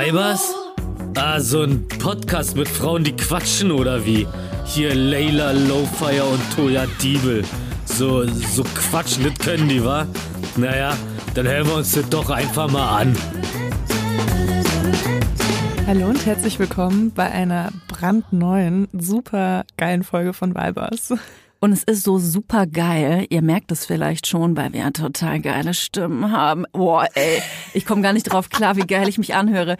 Weibers? Ah, so ein Podcast mit Frauen, die quatschen oder wie? Hier Layla Lowfire und Toya Diebel. So, so quatschen, das können die, wa? Naja, dann hören wir uns das doch einfach mal an. Hallo und herzlich willkommen bei einer brandneuen, super geilen Folge von Weibers. Und es ist so super geil. Ihr merkt es vielleicht schon, weil wir total geile Stimmen haben. Boah, ey, ich komme gar nicht drauf klar, wie geil ich mich anhöre.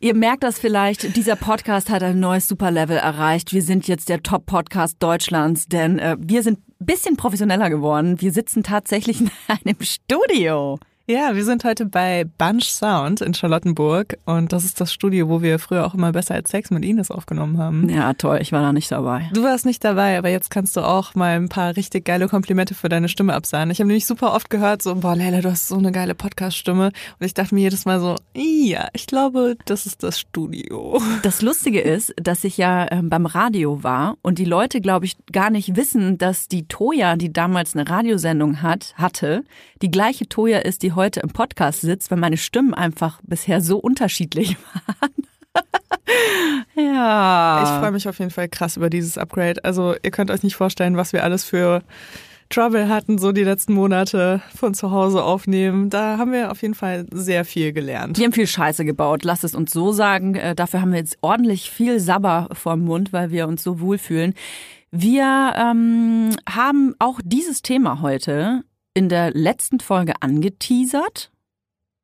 Ihr merkt das vielleicht, dieser Podcast hat ein neues Superlevel erreicht. Wir sind jetzt der Top-Podcast Deutschlands, denn äh, wir sind bisschen professioneller geworden. Wir sitzen tatsächlich in einem Studio. Ja, wir sind heute bei Bunch Sound in Charlottenburg und das ist das Studio, wo wir früher auch immer besser als Sex mit Ines aufgenommen haben. Ja, toll, ich war da nicht dabei. Du warst nicht dabei, aber jetzt kannst du auch mal ein paar richtig geile Komplimente für deine Stimme absahen. Ich habe nämlich super oft gehört, so, boah, Leila, du hast so eine geile Podcast-Stimme. Und ich dachte mir jedes Mal so, ja, ich glaube, das ist das Studio. Das Lustige ist, dass ich ja ähm, beim Radio war und die Leute, glaube ich, gar nicht wissen, dass die Toya, die damals eine Radiosendung hat, hatte, die gleiche Toya ist, die heute im Podcast sitzt, weil meine Stimmen einfach bisher so unterschiedlich waren. ja. Ich freue mich auf jeden Fall krass über dieses Upgrade. Also ihr könnt euch nicht vorstellen, was wir alles für Trouble hatten, so die letzten Monate von zu Hause aufnehmen. Da haben wir auf jeden Fall sehr viel gelernt. Wir haben viel Scheiße gebaut, lasst es uns so sagen. Äh, dafür haben wir jetzt ordentlich viel Sabber vorm Mund, weil wir uns so wohlfühlen. Wir ähm, haben auch dieses Thema heute in der letzten Folge angeteasert.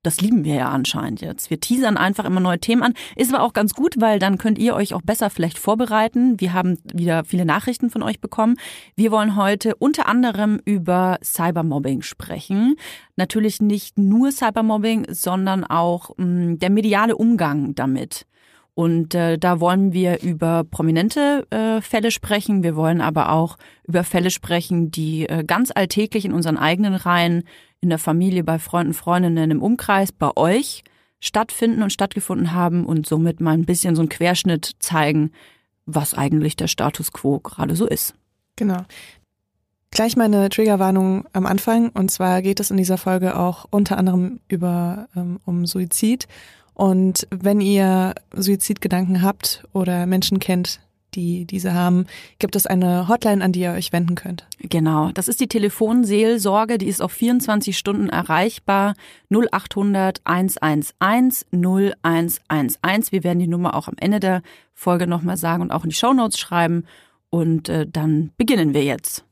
Das lieben wir ja anscheinend jetzt. Wir teasern einfach immer neue Themen an. Ist aber auch ganz gut, weil dann könnt ihr euch auch besser vielleicht vorbereiten. Wir haben wieder viele Nachrichten von euch bekommen. Wir wollen heute unter anderem über Cybermobbing sprechen. Natürlich nicht nur Cybermobbing, sondern auch mh, mm, der mediale Umgang damit. Und äh, da wollen wir über prominente äh, Fälle sprechen. Wir wollen aber auch über Fälle sprechen, die äh, ganz alltäglich in unseren eigenen Reihen, in der Familie, bei Freunden, Freundinnen, im Umkreis, bei euch stattfinden und stattgefunden haben und somit mal ein bisschen so einen Querschnitt zeigen, was eigentlich der Status quo gerade so ist. Genau. Gleich meine Triggerwarnung am Anfang. Und zwar geht es in dieser Folge auch unter anderem über ähm, um Suizid und wenn ihr Suizidgedanken habt oder Menschen kennt, die diese haben, gibt es eine Hotline, an die ihr euch wenden könnt. Genau, das ist die Telefonseelsorge, die ist auf 24 Stunden erreichbar. 0800 111 0111. Wir werden die Nummer auch am Ende der Folge nochmal sagen und auch in die Shownotes schreiben. Und äh, dann beginnen wir jetzt.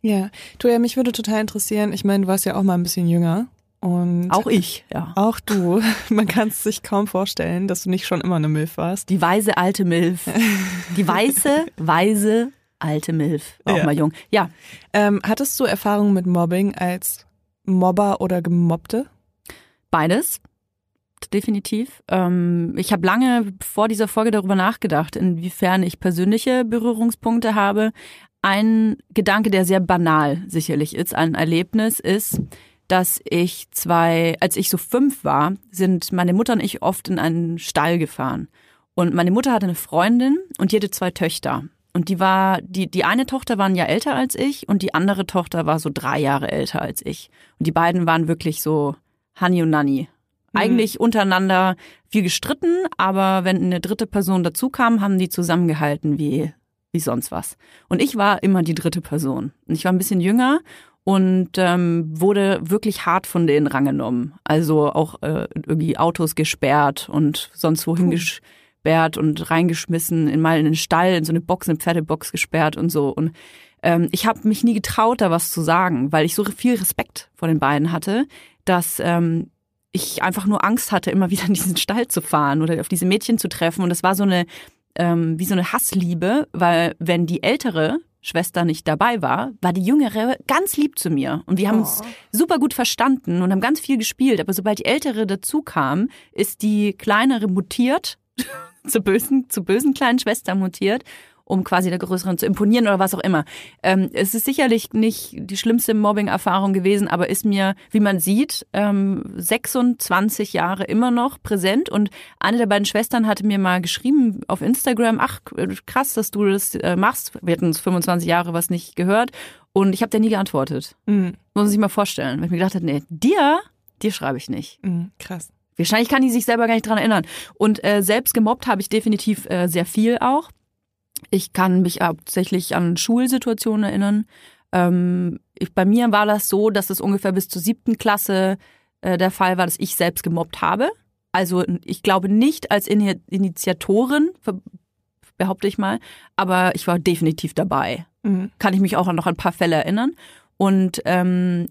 Ja, Toja, mich würde total interessieren, ich meine, du warst ja auch mal ein bisschen jünger. Und auch ich, ja. Auch du. Man kann es sich kaum vorstellen, dass du nicht schon immer eine Milf warst. Die weise alte Milf. Die weiße, weise alte Milf. Auch ja. mal jung. Ja. Ähm, hattest du Erfahrungen mit Mobbing als Mobber oder Gemobbte? Beides. Definitiv. Ähm, ich habe lange vor dieser Folge darüber nachgedacht, inwiefern ich persönliche Berührungspunkte habe. Ein Gedanke, der sehr banal sicherlich ist, ein Erlebnis ist, dass ich zwei, als ich so fünf war, sind meine Mutter und ich oft in einen Stall gefahren. Und meine Mutter hatte eine Freundin und die hatte zwei Töchter. Und die war, die, die eine Tochter war ein Jahr älter als ich und die andere Tochter war so drei Jahre älter als ich. Und die beiden waren wirklich so Honey und Nanny. Mhm. Eigentlich untereinander viel gestritten, aber wenn eine dritte Person dazu kam, haben die zusammengehalten wie, wie sonst was. Und ich war immer die dritte Person. Und ich war ein bisschen jünger und ähm, wurde wirklich hart von denen rangenommen. Also auch äh, irgendwie Autos gesperrt und sonst wohin cool. gesperrt und reingeschmissen, in mal in den Stall, in so eine Box, eine Pferdebox gesperrt und so. Und ähm, ich habe mich nie getraut, da was zu sagen, weil ich so viel Respekt vor den beiden hatte, dass ähm, ich einfach nur Angst hatte, immer wieder in diesen Stall zu fahren oder auf diese Mädchen zu treffen. Und das war so eine ähm, wie so eine Hassliebe, weil wenn die ältere Schwester nicht dabei war, war die Jüngere ganz lieb zu mir. Und wir haben oh. uns super gut verstanden und haben ganz viel gespielt. Aber sobald die Ältere dazu kam, ist die Kleinere mutiert, zur bösen, zur bösen kleinen Schwester mutiert um quasi der Größeren zu imponieren oder was auch immer. Ähm, es ist sicherlich nicht die schlimmste Mobbing-Erfahrung gewesen, aber ist mir, wie man sieht, ähm, 26 Jahre immer noch präsent. Und eine der beiden Schwestern hatte mir mal geschrieben auf Instagram, ach krass, dass du das äh, machst. Wir hatten uns 25 Jahre was nicht gehört. Und ich habe dir nie geantwortet. Mhm. Muss man sich mal vorstellen. Weil ich mir gedacht habe, nee, dir, dir schreibe ich nicht. Mhm, krass. Wahrscheinlich kann die sich selber gar nicht dran erinnern. Und äh, selbst gemobbt habe ich definitiv äh, sehr viel auch. Ich kann mich hauptsächlich an Schulsituationen erinnern. Ähm, ich, bei mir war das so, dass es ungefähr bis zur siebten Klasse äh, der Fall war, dass ich selbst gemobbt habe. Also ich glaube nicht als In Initiatorin, behaupte ich mal, aber ich war definitiv dabei. Mhm. Kann ich mich auch noch an ein paar Fälle erinnern. Und ähm,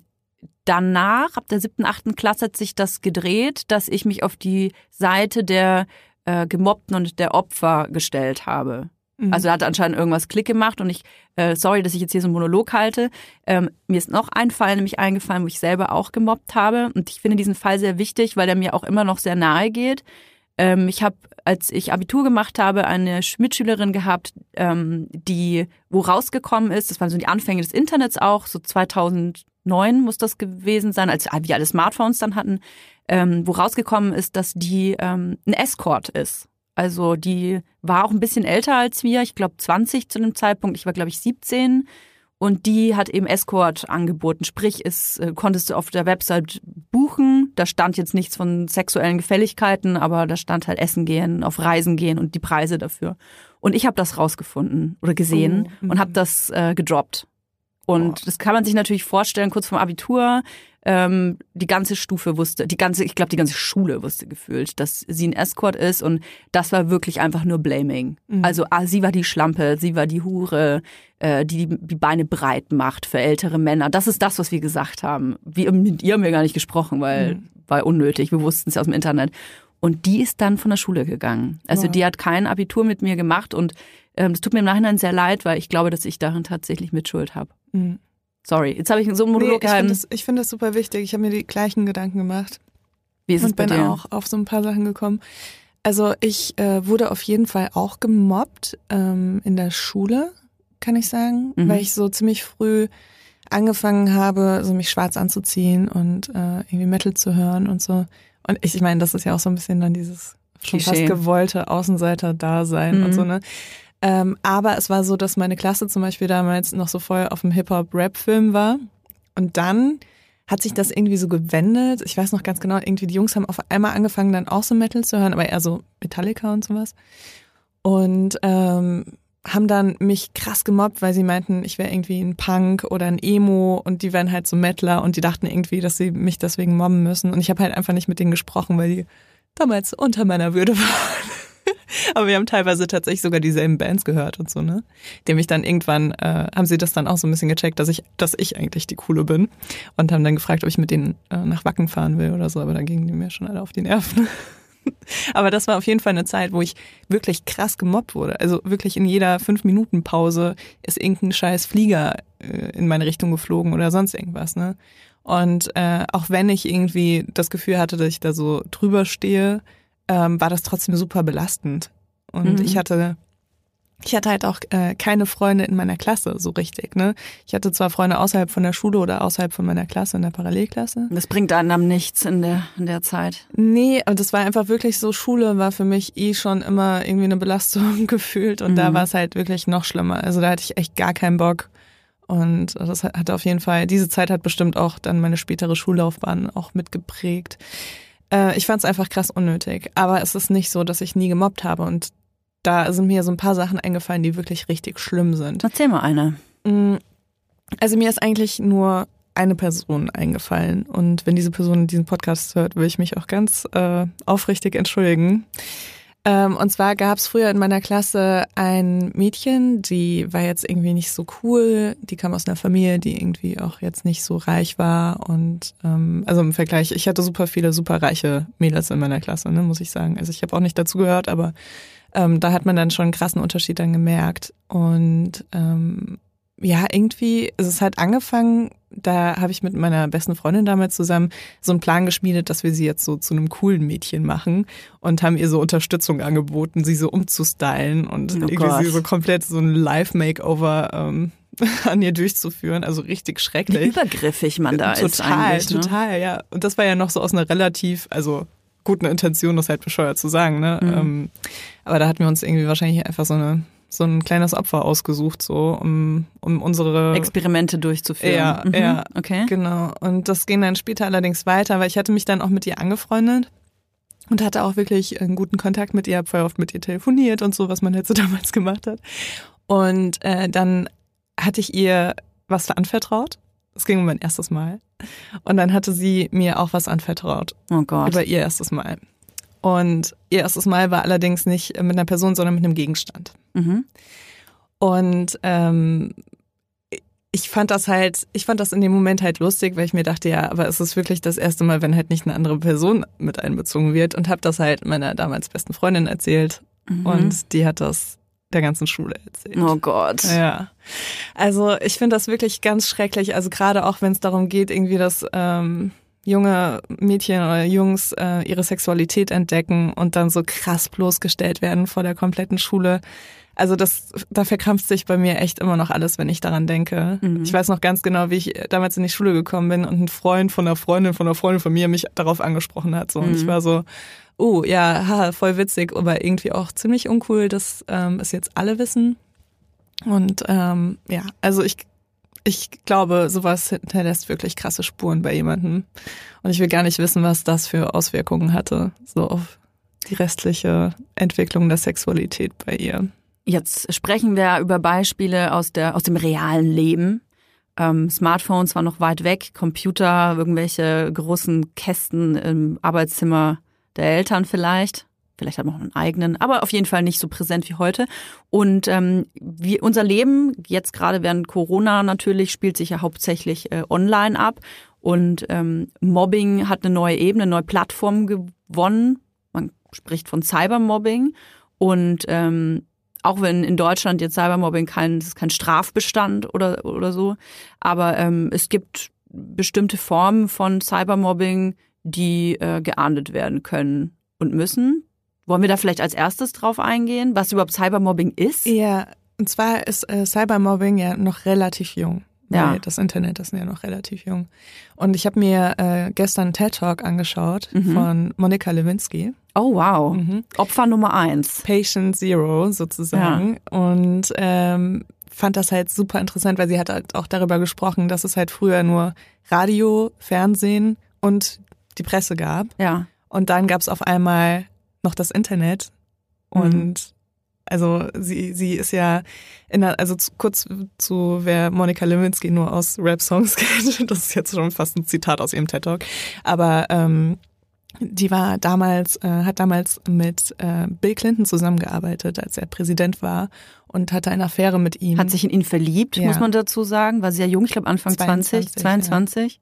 danach, ab der siebten, achten Klasse, hat sich das gedreht, dass ich mich auf die Seite der äh, Gemobbten und der Opfer gestellt habe. Mhm. Also da hat anscheinend irgendwas Klick gemacht und ich, äh, sorry, dass ich jetzt hier so einen Monolog halte. Ähm, mir ist noch ein Fall nämlich eingefallen, wo ich selber auch gemobbt habe. Und ich finde diesen Fall sehr wichtig, weil der mir auch immer noch sehr nahe geht. Ähm, ich habe, als ich Abitur gemacht habe, eine Mitschülerin gehabt, ähm, die, wo rausgekommen ist, das waren so die Anfänge des Internets auch, so 2009 muss das gewesen sein, als wir alle Smartphones dann hatten, ähm, wo rausgekommen ist, dass die ähm, ein Escort ist. Also die war auch ein bisschen älter als wir, ich glaube 20 zu dem Zeitpunkt, ich war glaube ich 17 und die hat eben Escort angeboten, sprich es äh, konntest du auf der Website buchen, da stand jetzt nichts von sexuellen Gefälligkeiten, aber da stand halt Essen gehen, auf Reisen gehen und die Preise dafür. Und ich habe das rausgefunden oder gesehen oh, und habe mhm. das äh, gedroppt. Und oh. das kann man sich natürlich vorstellen, kurz vorm Abitur, ähm, die ganze Stufe wusste, die ganze, ich glaube, die ganze Schule wusste gefühlt, dass sie ein Escort ist und das war wirklich einfach nur Blaming. Mhm. Also ah, sie war die Schlampe, sie war die Hure, äh, die die Beine breit macht für ältere Männer. Das ist das, was wir gesagt haben. Wir, mit ihr haben wir gar nicht gesprochen, weil mhm. war unnötig. Wir wussten es aus dem Internet. Und die ist dann von der Schule gegangen. Also wow. die hat kein Abitur mit mir gemacht und ähm, es tut mir im Nachhinein sehr leid, weil ich glaube, dass ich darin tatsächlich Mitschuld habe. Mhm. Sorry, jetzt habe ich so einen Monolog nee, Ich finde das, find das super wichtig. Ich habe mir die gleichen Gedanken gemacht. Wie ist es und bei bin dir? auch auf so ein paar Sachen gekommen. Also ich äh, wurde auf jeden Fall auch gemobbt ähm, in der Schule, kann ich sagen, mhm. weil ich so ziemlich früh angefangen habe, so mich schwarz anzuziehen und äh, irgendwie Metal zu hören und so. Und ich, ich meine, das ist ja auch so ein bisschen dann dieses schon fast gewollte Außenseiter-Dasein mhm. und so, ne? Ähm, aber es war so, dass meine Klasse zum Beispiel damals noch so voll auf dem Hip-Hop-Rap-Film war. Und dann hat sich das irgendwie so gewendet. Ich weiß noch ganz genau, irgendwie die Jungs haben auf einmal angefangen, dann auch so Metal zu hören, aber eher so Metallica und sowas. Und ähm, haben dann mich krass gemobbt, weil sie meinten, ich wäre irgendwie ein Punk oder ein Emo und die wären halt so Metaler und die dachten irgendwie, dass sie mich deswegen mobben müssen. Und ich habe halt einfach nicht mit denen gesprochen, weil die damals unter meiner Würde waren. Aber wir haben teilweise tatsächlich sogar dieselben Bands gehört und so, ne? Dem ich dann irgendwann, äh, haben sie das dann auch so ein bisschen gecheckt, dass ich, dass ich eigentlich die Coole bin. Und haben dann gefragt, ob ich mit denen äh, nach Wacken fahren will oder so, aber da gingen die mir schon alle auf die Nerven. Aber das war auf jeden Fall eine Zeit, wo ich wirklich krass gemobbt wurde. Also wirklich in jeder fünf Minuten Pause ist irgendein scheiß Flieger äh, in meine Richtung geflogen oder sonst irgendwas. Ne? Und äh, auch wenn ich irgendwie das Gefühl hatte, dass ich da so drüber stehe, ähm, war das trotzdem super belastend. Und mhm. ich hatte ich hatte halt auch äh, keine Freunde in meiner Klasse so richtig. Ne? Ich hatte zwar Freunde außerhalb von der Schule oder außerhalb von meiner Klasse in der Parallelklasse. Das bringt einem nichts in der, in der Zeit. Nee, und das war einfach wirklich so, Schule war für mich eh schon immer irgendwie eine Belastung gefühlt und mhm. da war es halt wirklich noch schlimmer. Also da hatte ich echt gar keinen Bock. Und das hat auf jeden Fall, diese Zeit hat bestimmt auch dann meine spätere Schullaufbahn auch mitgeprägt. Äh, ich fand es einfach krass unnötig. Aber es ist nicht so, dass ich nie gemobbt habe. Und da sind mir so ein paar Sachen eingefallen, die wirklich richtig schlimm sind. Erzähl mal eine. Mm, also mir ist eigentlich nur eine Person eingefallen. Und wenn diese Person diesen Podcast hört, will ich mich auch ganz äh, aufrichtig entschuldigen. Ähm, und zwar gab es früher in meiner Klasse ein Mädchen, die war jetzt irgendwie nicht so cool. Die kam aus einer Familie, die irgendwie auch jetzt nicht so reich war. Und ähm, also im Vergleich, ich hatte super viele super reiche Mädels in meiner Klasse, ne, muss ich sagen. Also ich habe auch nicht dazu gehört, aber ähm, da hat man dann schon einen krassen Unterschied dann gemerkt. Und ähm, ja, irgendwie ist es halt angefangen, da habe ich mit meiner besten Freundin damals zusammen so einen Plan geschmiedet, dass wir sie jetzt so zu einem coolen Mädchen machen und haben ihr so Unterstützung angeboten, sie so umzustylen und oh irgendwie Gott. sie so komplett so ein Live-Makeover ähm, an ihr durchzuführen. Also richtig schrecklich. Wie übergriffig man da total, ist. Total, ne? total, ja. Und das war ja noch so aus einer relativ, also guten Intention, das halt bescheuert zu sagen, ne? Mhm. Ähm, aber da hatten wir uns irgendwie wahrscheinlich einfach so eine so ein kleines Opfer ausgesucht, so um, um unsere Experimente durchzuführen. Ja, mhm. ja, okay. Genau. Und das ging dann später allerdings weiter, weil ich hatte mich dann auch mit ihr angefreundet. und hatte auch wirklich einen guten Kontakt mit ihr, habe voll oft mit ihr telefoniert und so, was man halt so damals gemacht hat. Und äh, dann hatte ich ihr was anvertraut. Es ging um mein erstes Mal. Und dann hatte sie mir auch was anvertraut. Oh Gott. Über ihr erstes Mal. Und ihr erstes Mal war allerdings nicht mit einer Person, sondern mit einem Gegenstand. Mhm. Und ähm, ich fand das halt, ich fand das in dem Moment halt lustig, weil ich mir dachte, ja, aber es ist wirklich das erste Mal, wenn halt nicht eine andere Person mit einbezogen wird und habe das halt meiner damals besten Freundin erzählt Mhm. und die hat das der ganzen Schule erzählt. Oh Gott. Ja. Also ich finde das wirklich ganz schrecklich. Also gerade auch wenn es darum geht, irgendwie, dass ähm, junge Mädchen oder Jungs äh, ihre Sexualität entdecken und dann so krass bloßgestellt werden vor der kompletten Schule. Also das, da verkrampft sich bei mir echt immer noch alles, wenn ich daran denke. Mhm. Ich weiß noch ganz genau, wie ich damals in die Schule gekommen bin und ein Freund von einer Freundin von einer Freundin von mir mich darauf angesprochen hat. So. Und Mhm. ich war so, oh ja, haha, voll witzig, aber irgendwie auch ziemlich uncool, dass ähm, es jetzt alle wissen. Und ähm, ja, also ich, ich glaube, sowas hinterlässt wirklich krasse Spuren bei jemandem. Und ich will gar nicht wissen, was das für Auswirkungen hatte, so auf die restliche Entwicklung der Sexualität bei ihr. Jetzt sprechen wir über Beispiele aus, der, aus dem realen Leben. Ähm, Smartphones waren noch weit weg, Computer, irgendwelche großen Kästen im Arbeitszimmer der Eltern vielleicht. Vielleicht hat man auch einen eigenen, aber auf jeden Fall nicht so präsent wie heute. Und ähm, wie unser Leben, jetzt gerade während Corona natürlich, spielt sich ja hauptsächlich äh, online ab. Und ähm, Mobbing hat eine neue Ebene, eine neue Plattform gewonnen. Man spricht von Cybermobbing. Und ähm, auch wenn in Deutschland jetzt Cybermobbing kein, das ist kein Strafbestand oder, oder so, aber ähm, es gibt bestimmte Formen von Cybermobbing, die äh, geahndet werden können und müssen. Wollen wir da vielleicht als erstes drauf eingehen, was überhaupt Cybermobbing ist? Ja, und zwar ist äh, Cybermobbing ja noch relativ jung. Ja. das Internet ist ja noch relativ jung. Und ich habe mir äh, gestern einen TED-Talk angeschaut Mhm. von Monika Lewinsky. Oh wow, Mhm. Opfer Nummer eins. Patient Zero sozusagen. Und ähm, fand das halt super interessant, weil sie hat halt auch darüber gesprochen, dass es halt früher nur Radio, Fernsehen und die Presse gab. Ja, Und dann gab es auf einmal noch das Internet. Und also sie, sie ist ja in der, also zu, kurz zu, wer Monika Lewinsky nur aus Rap-Songs kennt, das ist jetzt schon fast ein Zitat aus ihrem TED-Talk. Aber ähm, die war damals, äh, hat damals mit äh, Bill Clinton zusammengearbeitet, als er Präsident war und hatte eine Affäre mit ihm. hat sich in ihn verliebt, Ja. muss man dazu sagen, war sehr jung, ich glaube Anfang 20, 22, 22.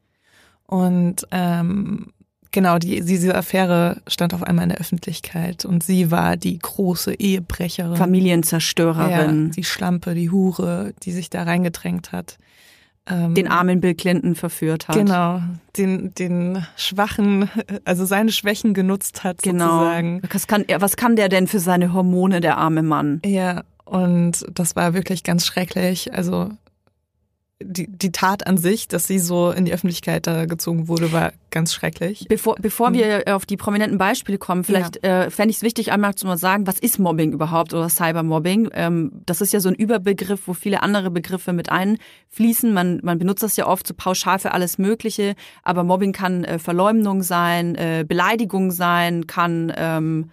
Und ähm, genau, die, diese Affäre stand auf einmal in der Öffentlichkeit und sie war die große Ehebrecherin. Familienzerstörerin. Ja, die Schlampe, die Hure, die sich da reingedrängt hat. Ähm, den armen Bill Clinton verführt hat. Genau, den, den Schwachen, also seine Schwächen genutzt hat Genau. sozusagen. Was kann, was kann der denn für seine Hormone, der arme Mann? Ja, und das war wirklich ganz schrecklich. Also die, die Tat an sich, dass sie so in die Öffentlichkeit da gezogen wurde, war ganz schrecklich. Bevor, bevor wir auf die prominenten Beispiele kommen, vielleicht äh, fände ich es wichtig, einmal zu mal sagen, was ist Mobbing überhaupt oder Cybermobbing? Ähm, das ist ja so ein Überbegriff, wo viele andere Begriffe mit einfließen. Man, man benutzt das ja oft so pauschal für alles Mögliche, aber Mobbing kann äh, Verleumdung sein, äh, Beleidigung sein, kann ähm,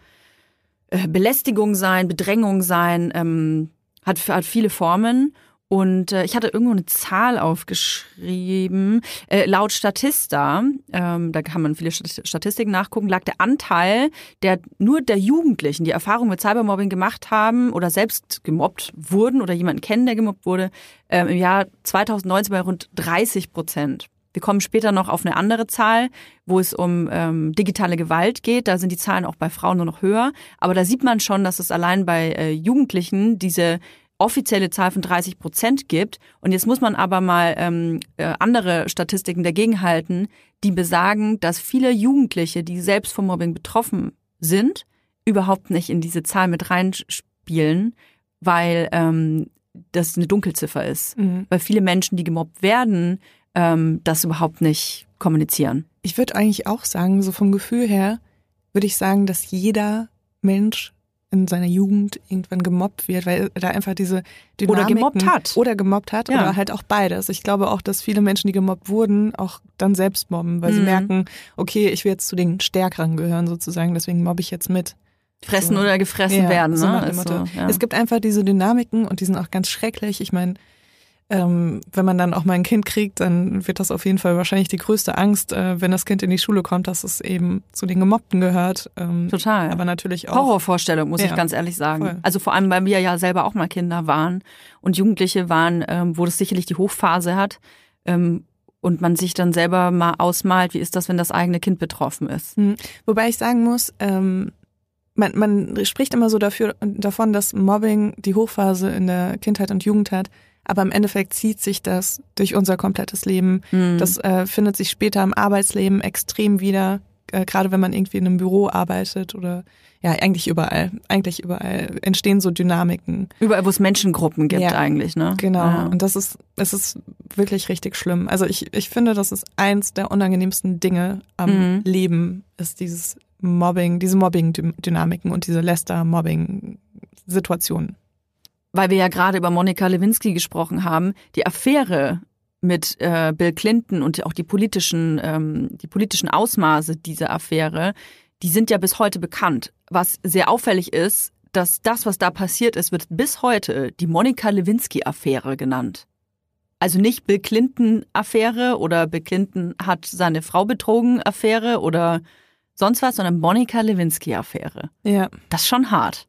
äh, Belästigung sein, Bedrängung sein, ähm, hat, hat viele Formen. Und äh, ich hatte irgendwo eine Zahl aufgeschrieben. Äh, laut Statista, ähm, da kann man viele Stat- Statistiken nachgucken, lag der Anteil der nur der Jugendlichen, die Erfahrung mit Cybermobbing gemacht haben oder selbst gemobbt wurden oder jemanden kennen, der gemobbt wurde, ähm, im Jahr 2019 bei rund 30 Prozent. Wir kommen später noch auf eine andere Zahl, wo es um ähm, digitale Gewalt geht. Da sind die Zahlen auch bei Frauen nur noch höher. Aber da sieht man schon, dass es allein bei äh, Jugendlichen diese offizielle Zahl von 30 Prozent gibt. Und jetzt muss man aber mal ähm, äh, andere Statistiken dagegenhalten, die besagen, dass viele Jugendliche, die selbst vom Mobbing betroffen sind, überhaupt nicht in diese Zahl mit reinspielen, weil ähm, das eine Dunkelziffer ist. Mhm. Weil viele Menschen, die gemobbt werden, ähm, das überhaupt nicht kommunizieren. Ich würde eigentlich auch sagen, so vom Gefühl her, würde ich sagen, dass jeder Mensch in seiner Jugend irgendwann gemobbt wird, weil er da einfach diese Dynamiken Oder gemobbt hat. oder gemobbt hat Ja. oder halt auch beides. Ich glaube auch, dass viele Menschen, die gemobbt wurden, auch dann selbst mobben, weil sie Mhm. merken, okay, ich will jetzt zu den Stärkeren gehören sozusagen, deswegen mobbe ich jetzt mit. Fressen So. oder gefressen Ja, werden, so ne? Motto. so, ja. Es gibt einfach diese Dynamiken und die sind auch ganz schrecklich. Ich meine, ähm, wenn man dann auch mal ein Kind kriegt, dann wird das auf jeden Fall wahrscheinlich die größte Angst, äh, wenn das Kind in die Schule kommt, dass es eben zu den Gemobbten gehört. Ähm, Total. Aber natürlich auch. Horrorvorstellung, muss Ja, ich ganz ehrlich sagen. voll. Also vor allem, weil wir ja selber auch mal Kinder waren und Jugendliche waren, ähm, wo das sicherlich die Hochphase hat ähm, und man sich dann selber mal ausmalt, wie ist das, wenn das eigene Kind betroffen ist. Hm. Wobei ich sagen muss, ähm, man, man spricht immer so dafür, davon, dass Mobbing die Hochphase in der Kindheit und Jugend hat. Aber im Endeffekt zieht sich das durch unser komplettes Leben. Hm. Das äh, findet sich später im Arbeitsleben extrem wieder, äh, gerade wenn man irgendwie in einem Büro arbeitet oder ja, eigentlich überall. Eigentlich überall entstehen so Dynamiken. Überall, wo es Menschengruppen gibt Ja. eigentlich, ne? Genau. Ja. Und das ist, es ist wirklich richtig schlimm. Also ich, ich finde, das ist eins der unangenehmsten Dinge am Mhm. Leben, ist dieses Mobbing, diese Mobbing-Dynamiken und diese Lester-Mobbing-Situationen. Weil wir ja gerade über Monika Lewinsky gesprochen haben, die Affäre mit äh, Bill Clinton und auch die politischen, ähm, die politischen Ausmaße dieser Affäre, die sind ja bis heute bekannt. Was sehr auffällig ist, dass das, was da passiert ist, wird bis heute die Monika Lewinsky-Affäre genannt. Also nicht Bill Clinton-Affäre oder Bill Clinton hat seine Frau betrogen Affäre oder sonst was, sondern Monika Lewinsky-Affäre. Ja. Das ist schon hart.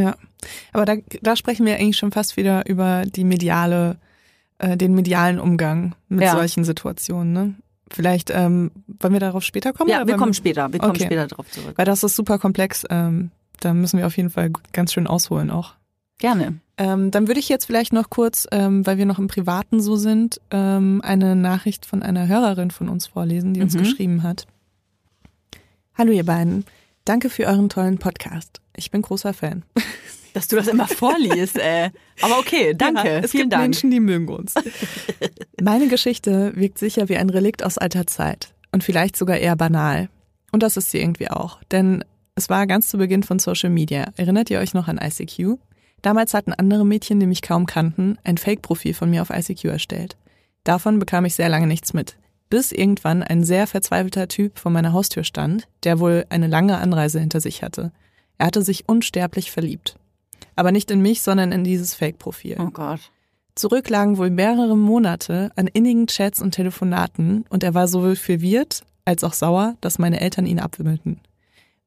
Ja, aber da, da sprechen wir eigentlich schon fast wieder über die mediale, äh, den medialen Umgang mit ja. solchen Situationen. Ne? Vielleicht ähm, wollen wir darauf später kommen? Ja, wir kommen später. Wir kommen okay. später darauf zurück. Weil das ist super komplex. Ähm, da müssen wir auf jeden Fall ganz schön ausholen auch. Gerne. Ähm, dann würde ich jetzt vielleicht noch kurz, ähm, weil wir noch im Privaten so sind, ähm, eine Nachricht von einer Hörerin von uns vorlesen, die uns mhm. geschrieben hat. Hallo ihr beiden. Danke für euren tollen Podcast. Ich bin großer Fan. Dass du das immer vorliest, äh. Aber okay, danke. Ja, es Vielen gibt Dank. Menschen, die mögen uns. Meine Geschichte wirkt sicher wie ein Relikt aus alter Zeit und vielleicht sogar eher banal. Und das ist sie irgendwie auch, denn es war ganz zu Beginn von Social Media. Erinnert ihr euch noch an ICQ? Damals hatten andere Mädchen, die mich kaum kannten, ein Fake-Profil von mir auf ICQ erstellt. Davon bekam ich sehr lange nichts mit bis irgendwann ein sehr verzweifelter Typ vor meiner Haustür stand, der wohl eine lange Anreise hinter sich hatte. Er hatte sich unsterblich verliebt. Aber nicht in mich, sondern in dieses Fake-Profil. Oh Gott. Zurück lagen wohl mehrere Monate an innigen Chats und Telefonaten und er war sowohl verwirrt als auch sauer, dass meine Eltern ihn abwimmelten.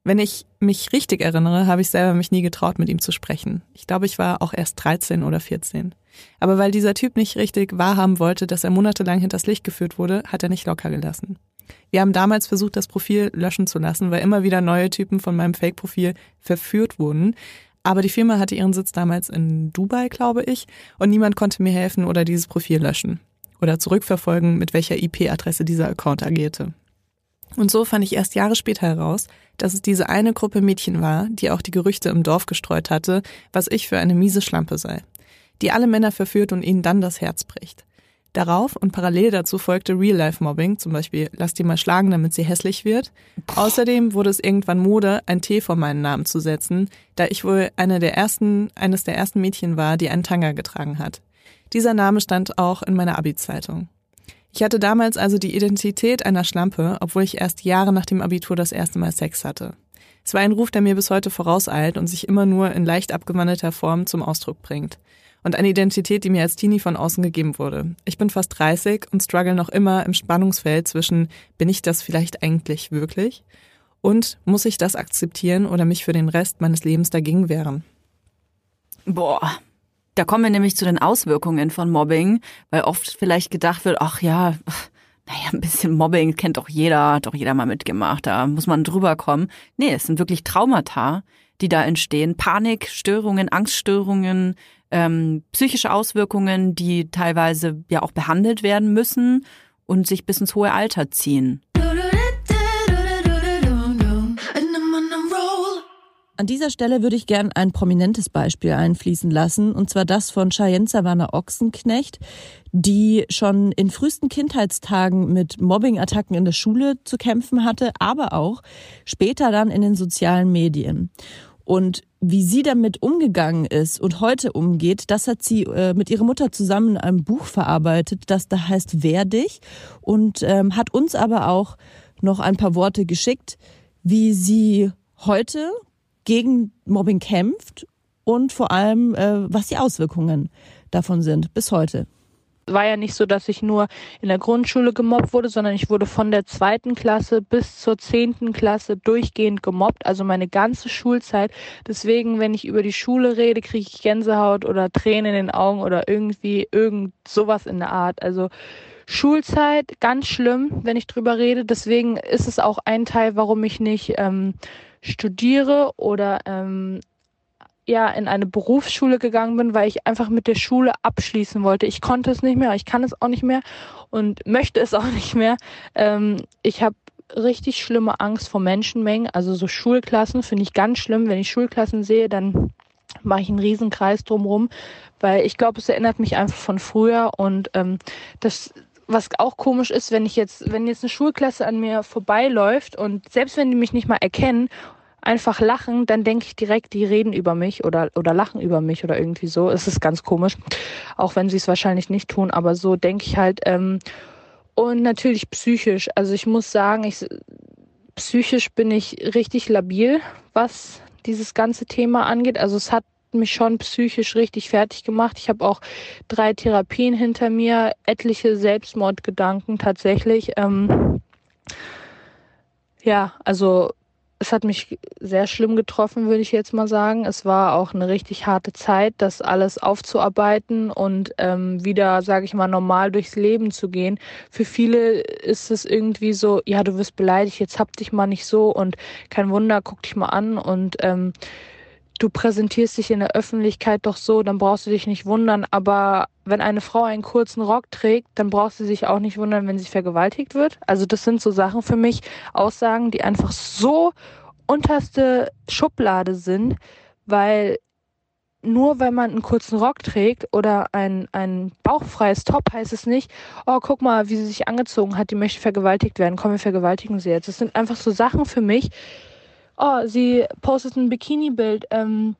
Wenn ich mich richtig erinnere, habe ich selber mich nie getraut, mit ihm zu sprechen. Ich glaube, ich war auch erst 13 oder 14. Aber weil dieser Typ nicht richtig wahrhaben wollte, dass er monatelang hinters Licht geführt wurde, hat er nicht locker gelassen. Wir haben damals versucht, das Profil löschen zu lassen, weil immer wieder neue Typen von meinem Fake-Profil verführt wurden. Aber die Firma hatte ihren Sitz damals in Dubai, glaube ich, und niemand konnte mir helfen oder dieses Profil löschen oder zurückverfolgen, mit welcher IP-Adresse dieser Account agierte. Und so fand ich erst Jahre später heraus, dass es diese eine Gruppe Mädchen war, die auch die Gerüchte im Dorf gestreut hatte, was ich für eine miese Schlampe sei, die alle Männer verführt und ihnen dann das Herz bricht. Darauf und parallel dazu folgte Real-Life-Mobbing, zum Beispiel lass die mal schlagen, damit sie hässlich wird. Außerdem wurde es irgendwann Mode, ein T vor meinen Namen zu setzen, da ich wohl eine der ersten, eines der ersten Mädchen war, die einen Tanga getragen hat. Dieser Name stand auch in meiner Abi-Zeitung. Ich hatte damals also die Identität einer Schlampe, obwohl ich erst Jahre nach dem Abitur das erste Mal Sex hatte. Es war ein Ruf, der mir bis heute vorauseilt und sich immer nur in leicht abgewandelter Form zum Ausdruck bringt. Und eine Identität, die mir als Teenie von außen gegeben wurde. Ich bin fast 30 und struggle noch immer im Spannungsfeld zwischen, bin ich das vielleicht eigentlich wirklich? Und muss ich das akzeptieren oder mich für den Rest meines Lebens dagegen wehren? Boah, da kommen wir nämlich zu den Auswirkungen von Mobbing, weil oft vielleicht gedacht wird, ach ja, naja, ein bisschen Mobbing kennt doch jeder, hat doch jeder mal mitgemacht, da muss man drüber kommen. Nee, es sind wirklich Traumata, die da entstehen. Panik, Störungen, Angststörungen, ähm, psychische Auswirkungen, die teilweise ja auch behandelt werden müssen und sich bis ins hohe Alter ziehen. An dieser Stelle würde ich gern ein prominentes Beispiel einfließen lassen, und zwar das von Cheyenne Savannah Ochsenknecht, die schon in frühesten Kindheitstagen mit Mobbing-Attacken in der Schule zu kämpfen hatte, aber auch später dann in den sozialen Medien. Und wie sie damit umgegangen ist und heute umgeht, das hat sie äh, mit ihrer Mutter zusammen in einem Buch verarbeitet, das da heißt Wer dich und ähm, hat uns aber auch noch ein paar Worte geschickt, wie sie heute gegen Mobbing kämpft und vor allem, äh, was die Auswirkungen davon sind bis heute. War ja nicht so, dass ich nur in der Grundschule gemobbt wurde, sondern ich wurde von der zweiten Klasse bis zur zehnten Klasse durchgehend gemobbt, also meine ganze Schulzeit. Deswegen, wenn ich über die Schule rede, kriege ich Gänsehaut oder Tränen in den Augen oder irgendwie irgend sowas in der Art. Also Schulzeit ganz schlimm, wenn ich drüber rede. Deswegen ist es auch ein Teil, warum ich nicht ähm, studiere oder ähm, ja in eine Berufsschule gegangen bin, weil ich einfach mit der Schule abschließen wollte. Ich konnte es nicht mehr, ich kann es auch nicht mehr und möchte es auch nicht mehr. Ähm, ich habe richtig schlimme Angst vor Menschenmengen, also so Schulklassen finde ich ganz schlimm. Wenn ich Schulklassen sehe, dann mache ich einen Riesenkreis drumherum, weil ich glaube, es erinnert mich einfach von früher und ähm, das was auch komisch ist, wenn ich jetzt, wenn jetzt eine Schulklasse an mir vorbeiläuft und selbst wenn die mich nicht mal erkennen, einfach lachen, dann denke ich direkt, die reden über mich oder, oder lachen über mich oder irgendwie so. Es ist ganz komisch, auch wenn sie es wahrscheinlich nicht tun, aber so denke ich halt. Ähm, und natürlich psychisch. Also ich muss sagen, ich, psychisch bin ich richtig labil, was dieses ganze Thema angeht. Also es hat mich schon psychisch richtig fertig gemacht. Ich habe auch drei Therapien hinter mir, etliche Selbstmordgedanken tatsächlich. Ähm, ja, also es hat mich sehr schlimm getroffen, würde ich jetzt mal sagen. Es war auch eine richtig harte Zeit, das alles aufzuarbeiten und ähm, wieder, sage ich mal, normal durchs Leben zu gehen. Für viele ist es irgendwie so, ja, du wirst beleidigt, jetzt hab dich mal nicht so und kein Wunder, guck dich mal an und ähm, du präsentierst dich in der Öffentlichkeit doch so, dann brauchst du dich nicht wundern. Aber wenn eine Frau einen kurzen Rock trägt, dann brauchst du sich auch nicht wundern, wenn sie vergewaltigt wird. Also das sind so Sachen für mich, Aussagen, die einfach so unterste Schublade sind, weil nur weil man einen kurzen Rock trägt oder ein, ein bauchfreies Top, heißt es nicht, oh, guck mal, wie sie sich angezogen hat, die möchte vergewaltigt werden, komm, wir vergewaltigen sie jetzt. Das sind einfach so Sachen für mich, oh, sie postet ein Bikini-Bild, ähm,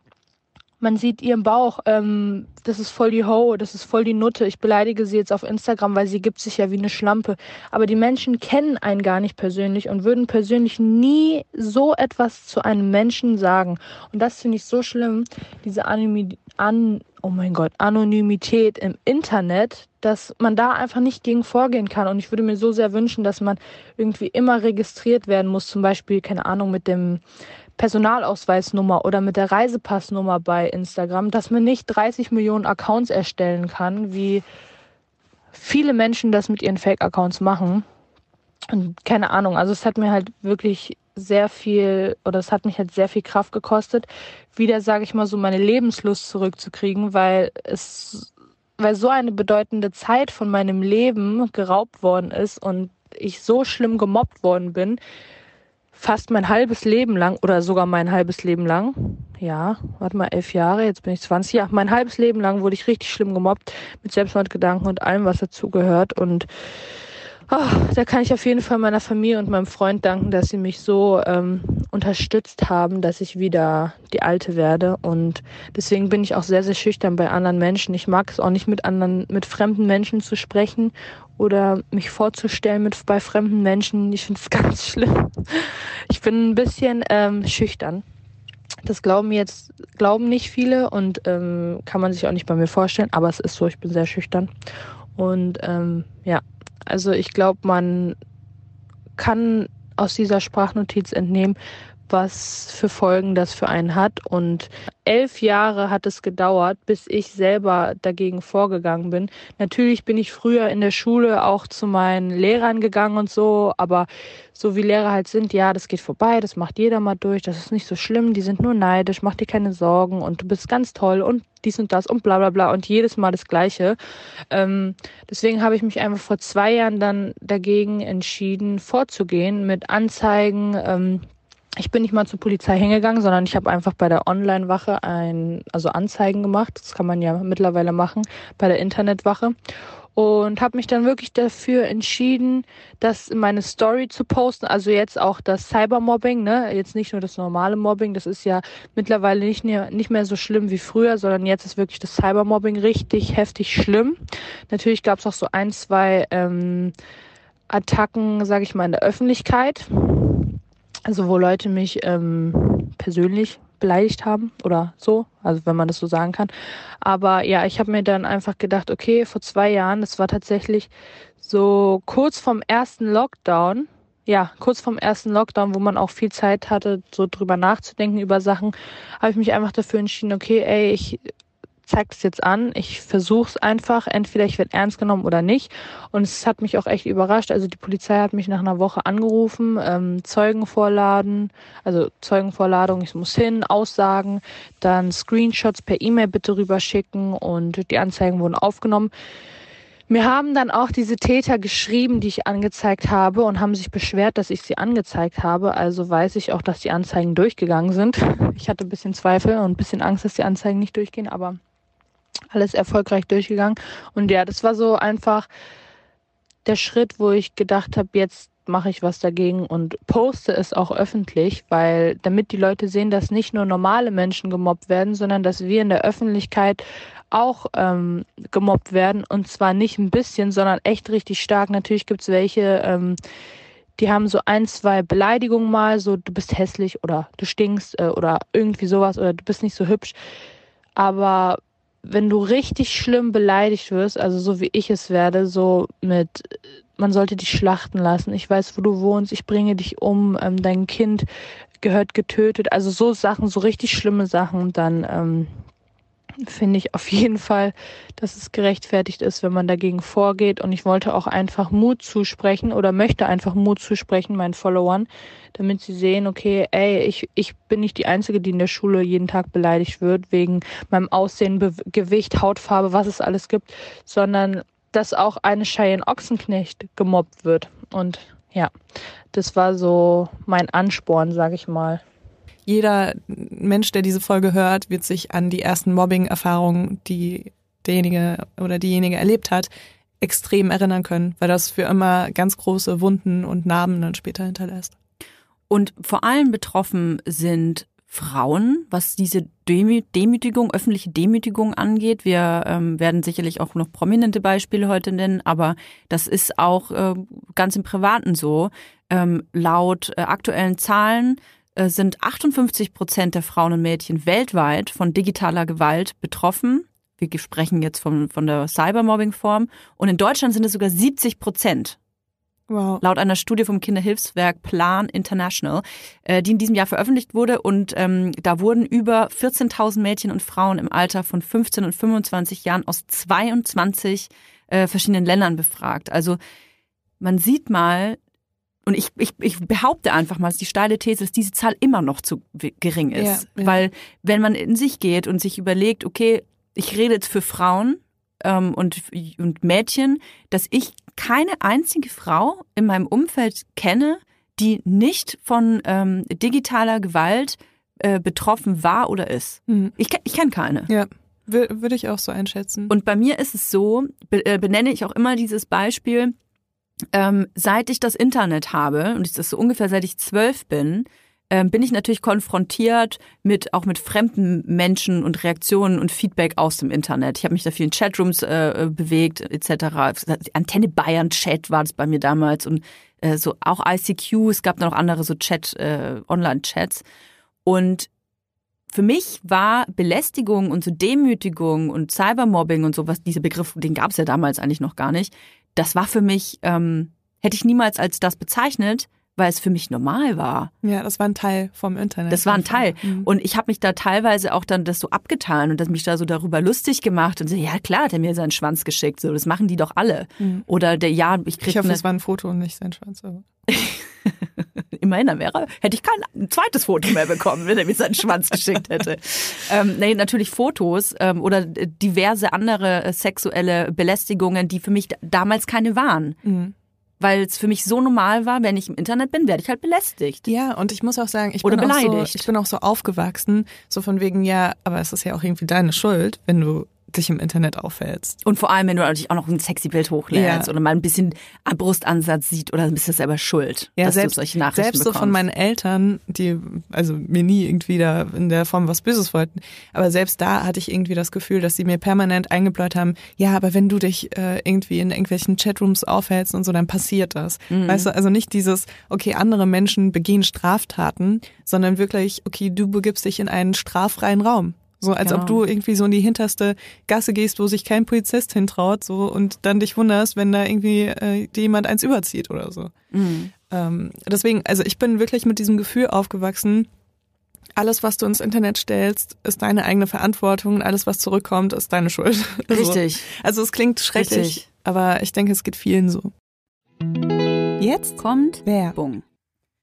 man sieht ihren Bauch, ähm, das ist voll die Ho, das ist voll die Nutte. Ich beleidige sie jetzt auf Instagram, weil sie gibt sich ja wie eine Schlampe. Aber die Menschen kennen einen gar nicht persönlich und würden persönlich nie so etwas zu einem Menschen sagen. Und das finde ich so schlimm, diese Anonymität, an, oh mein Gott, Anonymität im Internet, dass man da einfach nicht gegen vorgehen kann. Und ich würde mir so sehr wünschen, dass man irgendwie immer registriert werden muss, zum Beispiel, keine Ahnung, mit dem Personalausweisnummer oder mit der Reisepassnummer bei Instagram, dass man nicht 30 Millionen Accounts erstellen kann, wie viele Menschen das mit ihren Fake-Accounts machen. Und keine Ahnung, also es hat mir halt wirklich sehr viel oder es hat mich halt sehr viel Kraft gekostet, wieder, sage ich mal so, meine Lebenslust zurückzukriegen, weil es, weil so eine bedeutende Zeit von meinem Leben geraubt worden ist und ich so schlimm gemobbt worden bin, fast mein halbes Leben lang oder sogar mein halbes Leben lang. Ja, warte mal, elf Jahre, jetzt bin ich 20. Ja, mein halbes Leben lang wurde ich richtig schlimm gemobbt mit Selbstmordgedanken und allem, was dazugehört. Und oh, da kann ich auf jeden Fall meiner Familie und meinem Freund danken, dass sie mich so ähm, unterstützt haben, dass ich wieder die Alte werde. Und deswegen bin ich auch sehr, sehr schüchtern bei anderen Menschen. Ich mag es auch nicht mit anderen, mit fremden Menschen zu sprechen oder mich vorzustellen mit bei fremden Menschen. Ich finde es ganz schlimm. Ich bin ein bisschen ähm, schüchtern. Das glauben jetzt, glauben nicht viele und ähm, kann man sich auch nicht bei mir vorstellen, aber es ist so, ich bin sehr schüchtern. Und ähm, ja, also ich glaube, man kann aus dieser Sprachnotiz entnehmen, was für Folgen das für einen hat. Und elf Jahre hat es gedauert, bis ich selber dagegen vorgegangen bin. Natürlich bin ich früher in der Schule auch zu meinen Lehrern gegangen und so, aber so wie Lehrer halt sind, ja, das geht vorbei, das macht jeder mal durch, das ist nicht so schlimm, die sind nur neidisch, mach dir keine Sorgen und du bist ganz toll und dies und das und bla bla bla und jedes Mal das Gleiche. Ähm, deswegen habe ich mich einfach vor zwei Jahren dann dagegen entschieden, vorzugehen mit Anzeigen, ähm, ich bin nicht mal zur Polizei hingegangen, sondern ich habe einfach bei der Online-Wache ein, also Anzeigen gemacht. Das kann man ja mittlerweile machen bei der Internetwache und habe mich dann wirklich dafür entschieden, das in meine Story zu posten. Also jetzt auch das Cybermobbing, ne? Jetzt nicht nur das normale Mobbing, das ist ja mittlerweile nicht mehr, nicht mehr so schlimm wie früher, sondern jetzt ist wirklich das Cybermobbing richtig heftig schlimm. Natürlich gab es auch so ein, zwei ähm, Attacken, sage ich mal, in der Öffentlichkeit also wo Leute mich ähm, persönlich beleidigt haben oder so, also wenn man das so sagen kann. Aber ja, ich habe mir dann einfach gedacht, okay, vor zwei Jahren, das war tatsächlich so kurz vom ersten Lockdown, ja, kurz vom ersten Lockdown, wo man auch viel Zeit hatte, so drüber nachzudenken über Sachen, habe ich mich einfach dafür entschieden, okay, ey, ich zeige das jetzt an, ich versuche es einfach, entweder ich werde ernst genommen oder nicht. Und es hat mich auch echt überrascht. Also die Polizei hat mich nach einer Woche angerufen, ähm, Zeugen vorladen, also Zeugenvorladung, ich muss hin, Aussagen, dann Screenshots per E-Mail bitte rüberschicken und die Anzeigen wurden aufgenommen. Mir haben dann auch diese Täter geschrieben, die ich angezeigt habe und haben sich beschwert, dass ich sie angezeigt habe. Also weiß ich auch, dass die Anzeigen durchgegangen sind. Ich hatte ein bisschen Zweifel und ein bisschen Angst, dass die Anzeigen nicht durchgehen, aber alles erfolgreich durchgegangen. Und ja, das war so einfach der Schritt, wo ich gedacht habe, jetzt mache ich was dagegen und poste es auch öffentlich, weil damit die Leute sehen, dass nicht nur normale Menschen gemobbt werden, sondern dass wir in der Öffentlichkeit auch ähm, gemobbt werden und zwar nicht ein bisschen, sondern echt richtig stark. Natürlich gibt es welche, ähm, die haben so ein, zwei Beleidigungen mal, so du bist hässlich oder du stinkst äh, oder irgendwie sowas oder du bist nicht so hübsch. Aber wenn du richtig schlimm beleidigt wirst, also so wie ich es werde, so mit, man sollte dich schlachten lassen, ich weiß, wo du wohnst, ich bringe dich um, ähm, dein Kind gehört getötet, also so Sachen, so richtig schlimme Sachen, dann ähm, finde ich auf jeden Fall, dass es gerechtfertigt ist, wenn man dagegen vorgeht. Und ich wollte auch einfach Mut zusprechen oder möchte einfach Mut zusprechen meinen Followern, damit sie sehen, okay, ey, ich, ich bin nicht die Einzige, die in der Schule jeden Tag beleidigt wird, wegen meinem Aussehen, Be Gewicht, Hautfarbe, was es alles gibt, sondern dass auch eine Cheyenne Ochsenknecht gemobbt wird. Und ja, das war so mein Ansporn, sag ich mal jeder Mensch, der diese Folge hört, wird sich an die ersten Mobbing-Erfahrungen, die derjenige oder diejenige erlebt hat, extrem erinnern können, weil das für immer ganz große Wunden und Narben dann später hinterlässt. Und vor allem betroffen sind Frauen, was diese Demütigung, öffentliche Demütigung angeht. Wir ähm, werden sicherlich auch noch prominente Beispiele heute nennen, aber das ist auch äh, ganz im Privaten so. Ähm, laut äh, aktuellen Zahlen sind 58 Prozent der Frauen und Mädchen weltweit von digitaler Gewalt betroffen. Wir sprechen jetzt von, von der Cybermobbing-Form. Und in Deutschland sind es sogar 70 Prozent. Wow. Laut einer Studie vom Kinderhilfswerk Plan International, äh, die in diesem Jahr veröffentlicht wurde. Und ähm, da wurden über 14.000 Mädchen und Frauen im Alter von 15 und 25 Jahren aus 22 äh, verschiedenen Ländern befragt. Also man sieht mal, und ich, ich, ich behaupte einfach mal, dass die steile These, dass diese Zahl immer noch zu gering ist. Ja, ja. Weil wenn man in sich geht und sich überlegt, okay, ich rede jetzt für Frauen ähm, und, und Mädchen, dass ich keine einzige Frau in meinem Umfeld kenne, die nicht von ähm, digitaler Gewalt äh, betroffen war oder ist. Mhm. Ich, ich kenne keine. Ja. Würde ich auch so einschätzen. Und bei mir ist es so, äh, benenne ich auch immer dieses Beispiel, ähm, seit ich das Internet habe, und das ist so ungefähr seit ich zwölf bin, ähm, bin ich natürlich konfrontiert mit auch mit fremden Menschen und Reaktionen und Feedback aus dem Internet. Ich habe mich da viel in Chatrooms äh, bewegt, etc. Antenne Bayern Chat war das bei mir damals und äh, so auch ICQ, es gab noch andere so Chat, äh, Online-Chats. Und für mich war Belästigung und so Demütigung und Cybermobbing und sowas, dieser Begriff, den gab es ja damals eigentlich noch gar nicht, das war für mich, ähm, hätte ich niemals als das bezeichnet, weil es für mich normal war. Ja, das war ein Teil vom Internet. Das war ein Teil. Mhm. Und ich habe mich da teilweise auch dann das so abgetan und das mich da so darüber lustig gemacht und so, ja klar, hat er mir seinen Schwanz geschickt. So, das machen die doch alle. Mhm. Oder der, ja, ich krieg. Ich hoffe, es war ein Foto und nicht sein Schwanz. Aber. Immerhin, dann wäre, hätte ich kein zweites Foto mehr bekommen, wenn er mir seinen Schwanz geschickt hätte. Ähm, nee, natürlich Fotos ähm, oder diverse andere äh, sexuelle Belästigungen, die für mich damals keine waren. Mhm weil es für mich so normal war, wenn ich im Internet bin, werde ich halt belästigt. Ja, und ich muss auch sagen, ich bin, Auch so, ich bin auch so aufgewachsen, so von wegen, ja, aber es ist ja auch irgendwie deine Schuld, wenn du dich im Internet aufhältst. Und vor allem, wenn du natürlich auch noch ein sexy Bild hochlädst ja. oder mal ein bisschen Brustansatz sieht oder bist du selber schuld, ja, dass selbst, du solche Nachrichten Selbst bekommst. so von meinen Eltern, die also mir nie irgendwie da in der Form was Böses wollten, aber selbst da hatte ich irgendwie das Gefühl, dass sie mir permanent eingebläut haben, ja, aber wenn du dich äh, irgendwie in irgendwelchen Chatrooms aufhältst und so, dann passiert das. Mhm. Weißt du, also nicht dieses, okay, andere Menschen begehen Straftaten, sondern wirklich, okay, du begibst dich in einen straffreien Raum. So als genau. ob du irgendwie so in die hinterste Gasse gehst, wo sich kein Polizist hintraut, so und dann dich wunderst, wenn da irgendwie äh, jemand eins überzieht oder so. Mhm. Ähm, deswegen, also ich bin wirklich mit diesem Gefühl aufgewachsen, alles, was du ins Internet stellst, ist deine eigene Verantwortung. und Alles, was zurückkommt, ist deine Schuld. Also, Richtig. Also es klingt schrecklich, Richtig. aber ich denke, es geht vielen so. Jetzt kommt Werbung.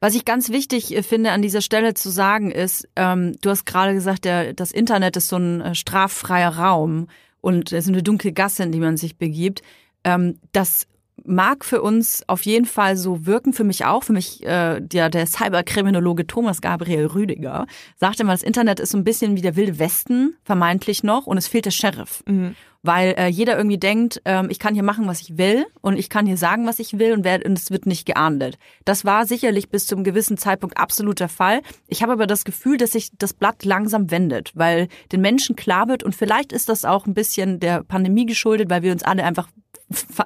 Was ich ganz wichtig äh, finde an dieser Stelle zu sagen ist, ähm, du hast gerade gesagt, der, das Internet ist so ein äh, straffreier Raum und es ist eine dunkle Gasse, in die man sich begibt. Ähm, das mag für uns auf jeden Fall so wirken, für mich auch. Für mich, äh, der, der Cyberkriminologe Thomas Gabriel Rüdiger sagte mal, das Internet ist so ein bisschen wie der wilde Westen, vermeintlich noch, und es fehlt der Sheriff. Mhm. Weil äh, jeder irgendwie denkt, ähm, ich kann hier machen, was ich will und ich kann hier sagen, was ich will und, wer, und es wird nicht geahndet. Das war sicherlich bis zum gewissen Zeitpunkt absolut der Fall. Ich habe aber das Gefühl, dass sich das Blatt langsam wendet, weil den Menschen klar wird und vielleicht ist das auch ein bisschen der Pandemie geschuldet, weil wir uns alle einfach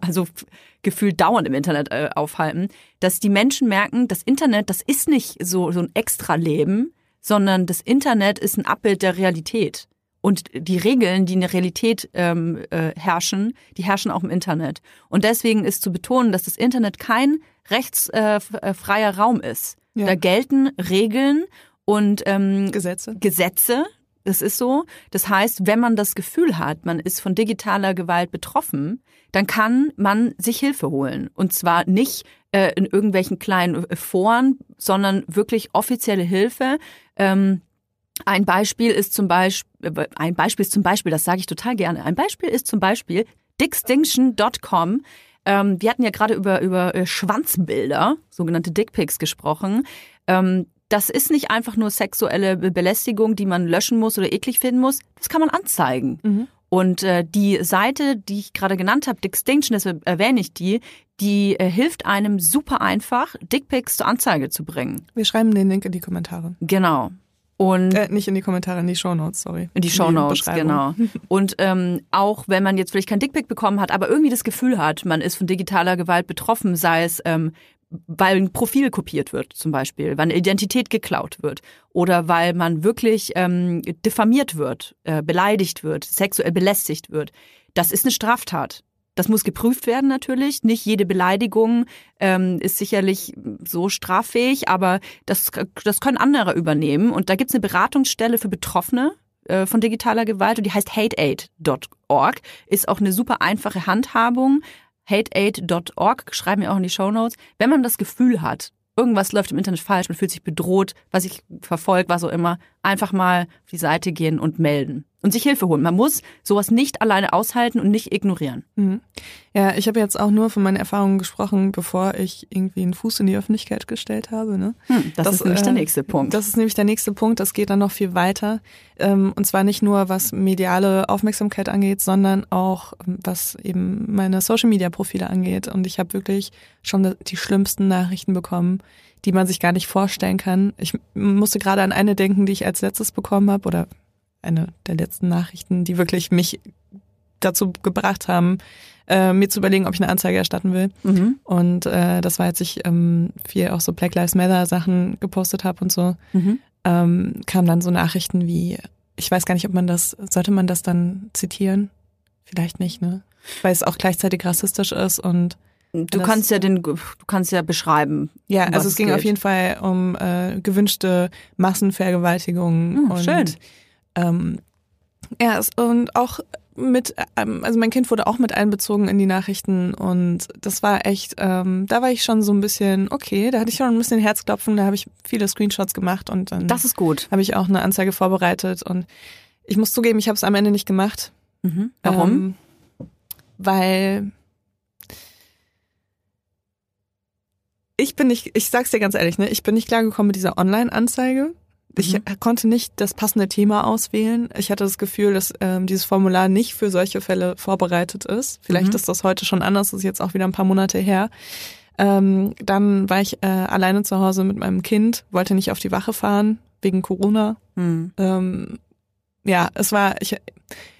also gefühlt dauernd im Internet äh, aufhalten, dass die Menschen merken, das Internet, das ist nicht so, so ein Extra-Leben, sondern das Internet ist ein Abbild der Realität. Und die Regeln, die in der Realität ähm, äh, herrschen, die herrschen auch im Internet. Und deswegen ist zu betonen, dass das Internet kein rechtsfreier Raum ist. Ja. Da gelten Regeln und ähm, Gesetze. Gesetze. Das ist so. Das heißt, wenn man das Gefühl hat, man ist von digitaler Gewalt betroffen, dann kann man sich Hilfe holen. Und zwar nicht äh, in irgendwelchen kleinen äh, Foren, sondern wirklich offizielle Hilfe. Ähm, ein Beispiel ist zum Beispiel, äh, ein Beispiel ist zum Beispiel, das sage ich total gerne. Ein Beispiel ist zum Beispiel dickstinction.com. Ähm, wir hatten ja gerade über, über äh, Schwanzbilder, sogenannte Dickpics gesprochen. Ähm, das ist nicht einfach nur sexuelle Be- Belästigung, die man löschen muss oder eklig finden muss. Das kann man anzeigen. Mhm. Und äh, die Seite, die ich gerade genannt habe, Dickstinction, deshalb erwähne ich die, die äh, hilft einem super einfach, Dickpics zur Anzeige zu bringen. Wir schreiben den Link in die Kommentare. Genau. Und Äh, nicht in die Kommentare, in die Shownotes, sorry. in die Shownotes, genau. Und ähm, auch wenn man jetzt vielleicht kein Dickpick bekommen hat, aber irgendwie das Gefühl hat, man ist von digitaler Gewalt betroffen, sei es ähm, weil ein Profil kopiert wird zum Beispiel, weil eine Identität geklaut wird oder weil man wirklich ähm, diffamiert wird, äh, beleidigt wird, sexuell belästigt wird. Das ist eine Straftat. Das muss geprüft werden natürlich. Nicht jede Beleidigung ähm, ist sicherlich so straffähig, aber das, das können andere übernehmen. Und da gibt es eine Beratungsstelle für Betroffene äh, von digitaler Gewalt und die heißt hateaid.org. Ist auch eine super einfache Handhabung. hateaid.org, schreiben wir auch in die Show Notes. Wenn man das Gefühl hat, irgendwas läuft im Internet falsch, man fühlt sich bedroht, was ich verfolgt, was auch immer, einfach mal auf die Seite gehen und melden und sich Hilfe holen. Man muss sowas nicht alleine aushalten und nicht ignorieren. Mhm. Ja, ich habe jetzt auch nur von meinen Erfahrungen gesprochen, bevor ich irgendwie einen Fuß in die Öffentlichkeit gestellt habe. Ne? Hm, das, das, ist nämlich äh, der nächste Punkt. Das ist nämlich der nächste Punkt. Das geht dann noch viel weiter. Ähm, und zwar nicht nur, was mediale Aufmerksamkeit angeht, sondern auch, ähm, was eben meine Social-Media-Profile angeht. Und ich habe wirklich schon die schlimmsten Nachrichten bekommen, die man sich gar nicht vorstellen kann. Ich musste gerade an eine denken, die ich als letztes bekommen habe oder eine der letzten Nachrichten, die wirklich mich dazu gebracht haben, äh, mir zu überlegen, ob ich eine Anzeige erstatten will. Mhm. Und äh, das war, als ich ähm, viel auch so Black Lives Matter Sachen gepostet habe und so, mhm. ähm, kamen dann so Nachrichten wie, ich weiß gar nicht, ob man das, sollte man das dann zitieren? Vielleicht nicht, ne? Weil es auch gleichzeitig rassistisch ist und Du kannst ja den, du kannst ja beschreiben. Ja, also es ging geht. auf jeden Fall um äh, gewünschte Massenvergewaltigungen hm, und schön. Ähm, ja, und auch mit, ähm, also mein Kind wurde auch mit einbezogen in die Nachrichten und das war echt, ähm, da war ich schon so ein bisschen, okay, da hatte ich schon ein bisschen Herzklopfen, da habe ich viele Screenshots gemacht und dann das ist gut. habe ich auch eine Anzeige vorbereitet und ich muss zugeben, ich habe es am Ende nicht gemacht. Mhm. Warum? Ähm, weil ich bin nicht, ich sag's dir ganz ehrlich, ne, ich bin nicht klargekommen mit dieser Online-Anzeige. Ich mhm. konnte nicht das passende Thema auswählen. Ich hatte das Gefühl, dass ähm, dieses Formular nicht für solche Fälle vorbereitet ist. Vielleicht mhm. ist das heute schon anders, das ist jetzt auch wieder ein paar Monate her. Ähm, dann war ich äh, alleine zu Hause mit meinem Kind, wollte nicht auf die Wache fahren wegen Corona. Mhm. Ähm, ja, es war ich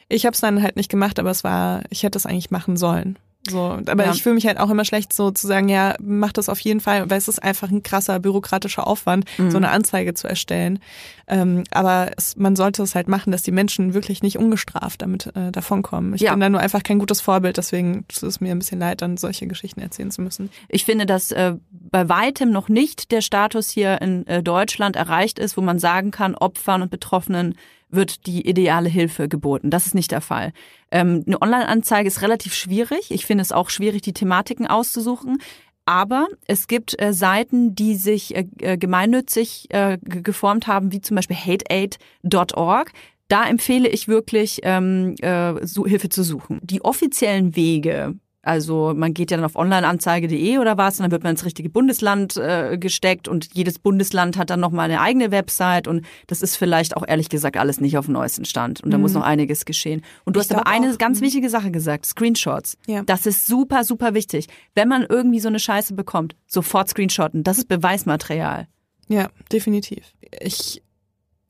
ich habe es dann halt nicht gemacht, aber es war ich hätte es eigentlich machen sollen. So, aber ja. ich fühle mich halt auch immer schlecht, so zu sagen, ja, mach das auf jeden Fall, weil es ist einfach ein krasser bürokratischer Aufwand, mhm. so eine Anzeige zu erstellen. Ähm, aber es, man sollte es halt machen, dass die Menschen wirklich nicht ungestraft damit äh, davonkommen. Ich ja. bin da nur einfach kein gutes Vorbild, deswegen tut es mir ein bisschen leid, dann solche Geschichten erzählen zu müssen. Ich finde, dass äh, bei weitem noch nicht der Status hier in äh, Deutschland erreicht ist, wo man sagen kann, Opfern und Betroffenen wird die ideale Hilfe geboten. Das ist nicht der Fall. Ähm, eine Online-Anzeige ist relativ schwierig. Ich finde es auch schwierig, die Thematiken auszusuchen. Aber es gibt äh, Seiten, die sich äh, äh gemeinnützig äh, geformt haben, wie zum Beispiel hateaid.org. Da empfehle ich wirklich, ähm, äh, Hilfe zu suchen. Die offiziellen Wege, also man geht ja dann auf onlineanzeige.de oder was und dann wird man ins richtige Bundesland äh, gesteckt und jedes Bundesland hat dann nochmal eine eigene Website und das ist vielleicht auch ehrlich gesagt alles nicht auf dem neuesten Stand und da mhm. muss noch einiges geschehen. Und du ich hast aber eine auch, ganz mhm. wichtige Sache gesagt, Screenshots. Ja. Das ist super, super wichtig. Wenn man irgendwie so eine Scheiße bekommt, sofort Screenshotten. Das ist Beweismaterial. Ja, definitiv. Ich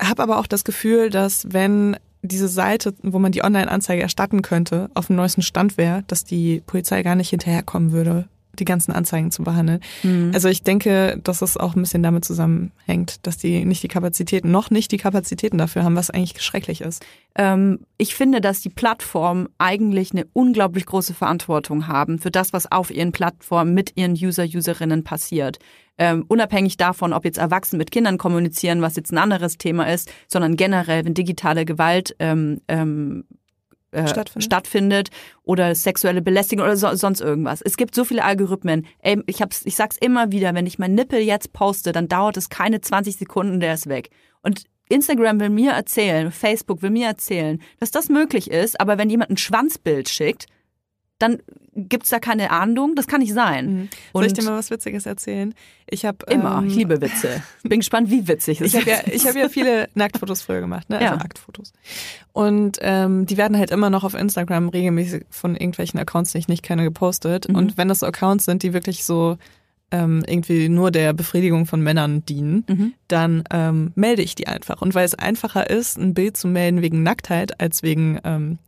habe aber auch das Gefühl, dass wenn diese Seite, wo man die Online-Anzeige erstatten könnte, auf dem neuesten Stand wäre, dass die Polizei gar nicht hinterherkommen würde, die ganzen Anzeigen zu behandeln. Mhm. Also ich denke, dass es auch ein bisschen damit zusammenhängt, dass die nicht die Kapazitäten, noch nicht die Kapazitäten dafür haben, was eigentlich schrecklich ist. Ähm, ich finde, dass die Plattformen eigentlich eine unglaublich große Verantwortung haben für das, was auf ihren Plattformen mit ihren User, Userinnen passiert ähm, unabhängig davon, ob jetzt Erwachsene mit Kindern kommunizieren, was jetzt ein anderes Thema ist, sondern generell, wenn digitale Gewalt ähm, ähm, äh, stattfindet. stattfindet. oder sexuelle Belästigung oder so, sonst irgendwas. Es gibt so viele Algorithmen. Ey, ich, hab's, ich sag's immer wieder, wenn ich meinen Nippel jetzt poste, dann dauert es keine 20 Sekunden, der ist weg. Und Instagram will mir erzählen, Facebook will mir erzählen, dass das möglich ist, aber wenn jemand ein Schwanzbild schickt, dann gibt es da keine Ahndung? Das kann nicht sein. Mhm. Soll ich dir mal was Witziges erzählen? Ich habe immer. Ähm, ich liebe Witze. Bin gespannt, wie witzig es ist. Ich habe ja, hab ja viele Nacktfotos früher gemacht, ne? also ja. Aktfotos. Und ähm, die werden halt immer noch auf Instagram regelmäßig von irgendwelchen Accounts, die ich nicht kenne, gepostet. Mhm. Und wenn das so Accounts sind, die wirklich so ähm, irgendwie nur der Befriedigung von Männern dienen, mhm. dann ähm, melde ich die einfach. Und weil es einfacher ist, ein Bild zu melden wegen Nacktheit als wegen ähm,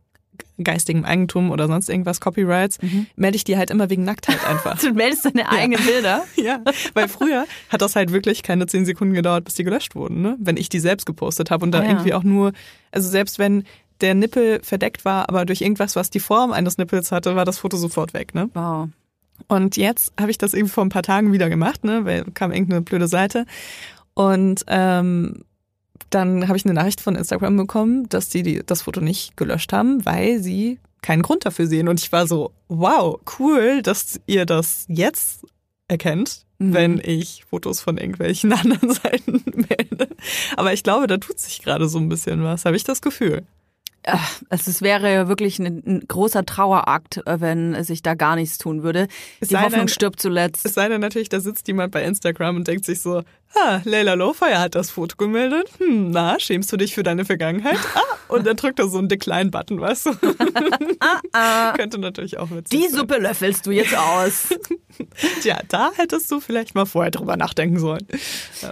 geistigem Eigentum oder sonst irgendwas, Copyrights, mhm. melde ich die halt immer wegen Nacktheit einfach. du meldest deine eigenen ja. Bilder? ja, weil früher hat das halt wirklich keine zehn Sekunden gedauert, bis die gelöscht wurden, ne? wenn ich die selbst gepostet habe und da ah, ja. irgendwie auch nur, also selbst wenn der Nippel verdeckt war, aber durch irgendwas, was die Form eines Nippels hatte, war das Foto sofort weg. Ne? Wow. Und jetzt habe ich das irgendwie vor ein paar Tagen wieder gemacht, ne, weil kam irgendeine blöde Seite. Und ähm, dann habe ich eine Nachricht von Instagram bekommen, dass die, die das Foto nicht gelöscht haben, weil sie keinen Grund dafür sehen. Und ich war so, wow, cool, dass ihr das jetzt erkennt, Mhm. wenn ich Fotos von irgendwelchen anderen Seiten melde. Aber ich glaube, da tut sich gerade so ein bisschen was, habe ich das Gefühl. Also es wäre wirklich ein, ein großer Trauerakt, äh, wenn sich da gar nichts tun würde. Es Die Hoffnung denn- stirbt zuletzt. Es sei denn natürlich, da sitzt jemand bei Instagram und denkt sich so, ah, Leila Lowfire hat das Foto gemeldet. Hm, na, schämst du dich für deine Vergangenheit? Ah, und dann drückt er so einen Decline-Button, weißt du? Könnte natürlich auch witzig Die sein. Suppe löffelst du jetzt aus. Tja, da hättest du vielleicht mal vorher drüber nachdenken sollen.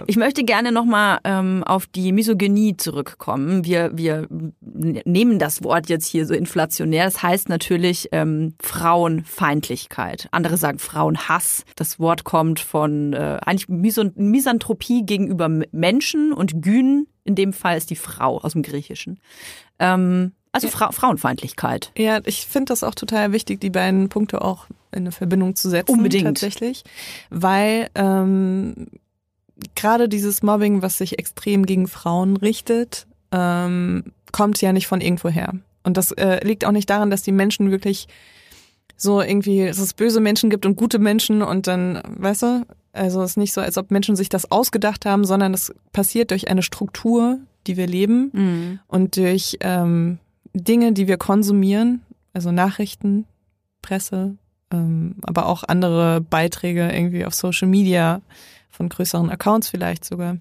Ich möchte gerne nochmal ähm, auf die Misogynie zurückkommen. Wir, wir nehmen das Wort jetzt hier so inflationär. Das heißt natürlich ähm, Frauenfeindlichkeit. Andere sagen Frauenhass. Das Wort kommt von äh, eigentlich Misanthropie gegenüber Menschen und Gyn, in dem Fall ist die Frau aus dem Griechischen. Ähm, also Fra Frauenfeindlichkeit. Ja, ich finde das auch total wichtig, die beiden Punkte auch in eine Verbindung zu setzen. Unbedingt. Tatsächlich. Weil ähm, gerade dieses Mobbing, was sich extrem gegen Frauen richtet, ähm, kommt ja nicht von irgendwoher. Und das äh, liegt auch nicht daran, dass die Menschen wirklich so irgendwie, dass es böse Menschen gibt und gute Menschen und dann, weißt du, also es ist nicht so, als ob Menschen sich das ausgedacht haben, sondern es passiert durch eine Struktur, die wir leben Mhm. und durch ähm, Dinge, die wir konsumieren, also Nachrichten, Presse, ähm, aber auch andere Beiträge irgendwie auf Social Media von größeren Accounts vielleicht sogar.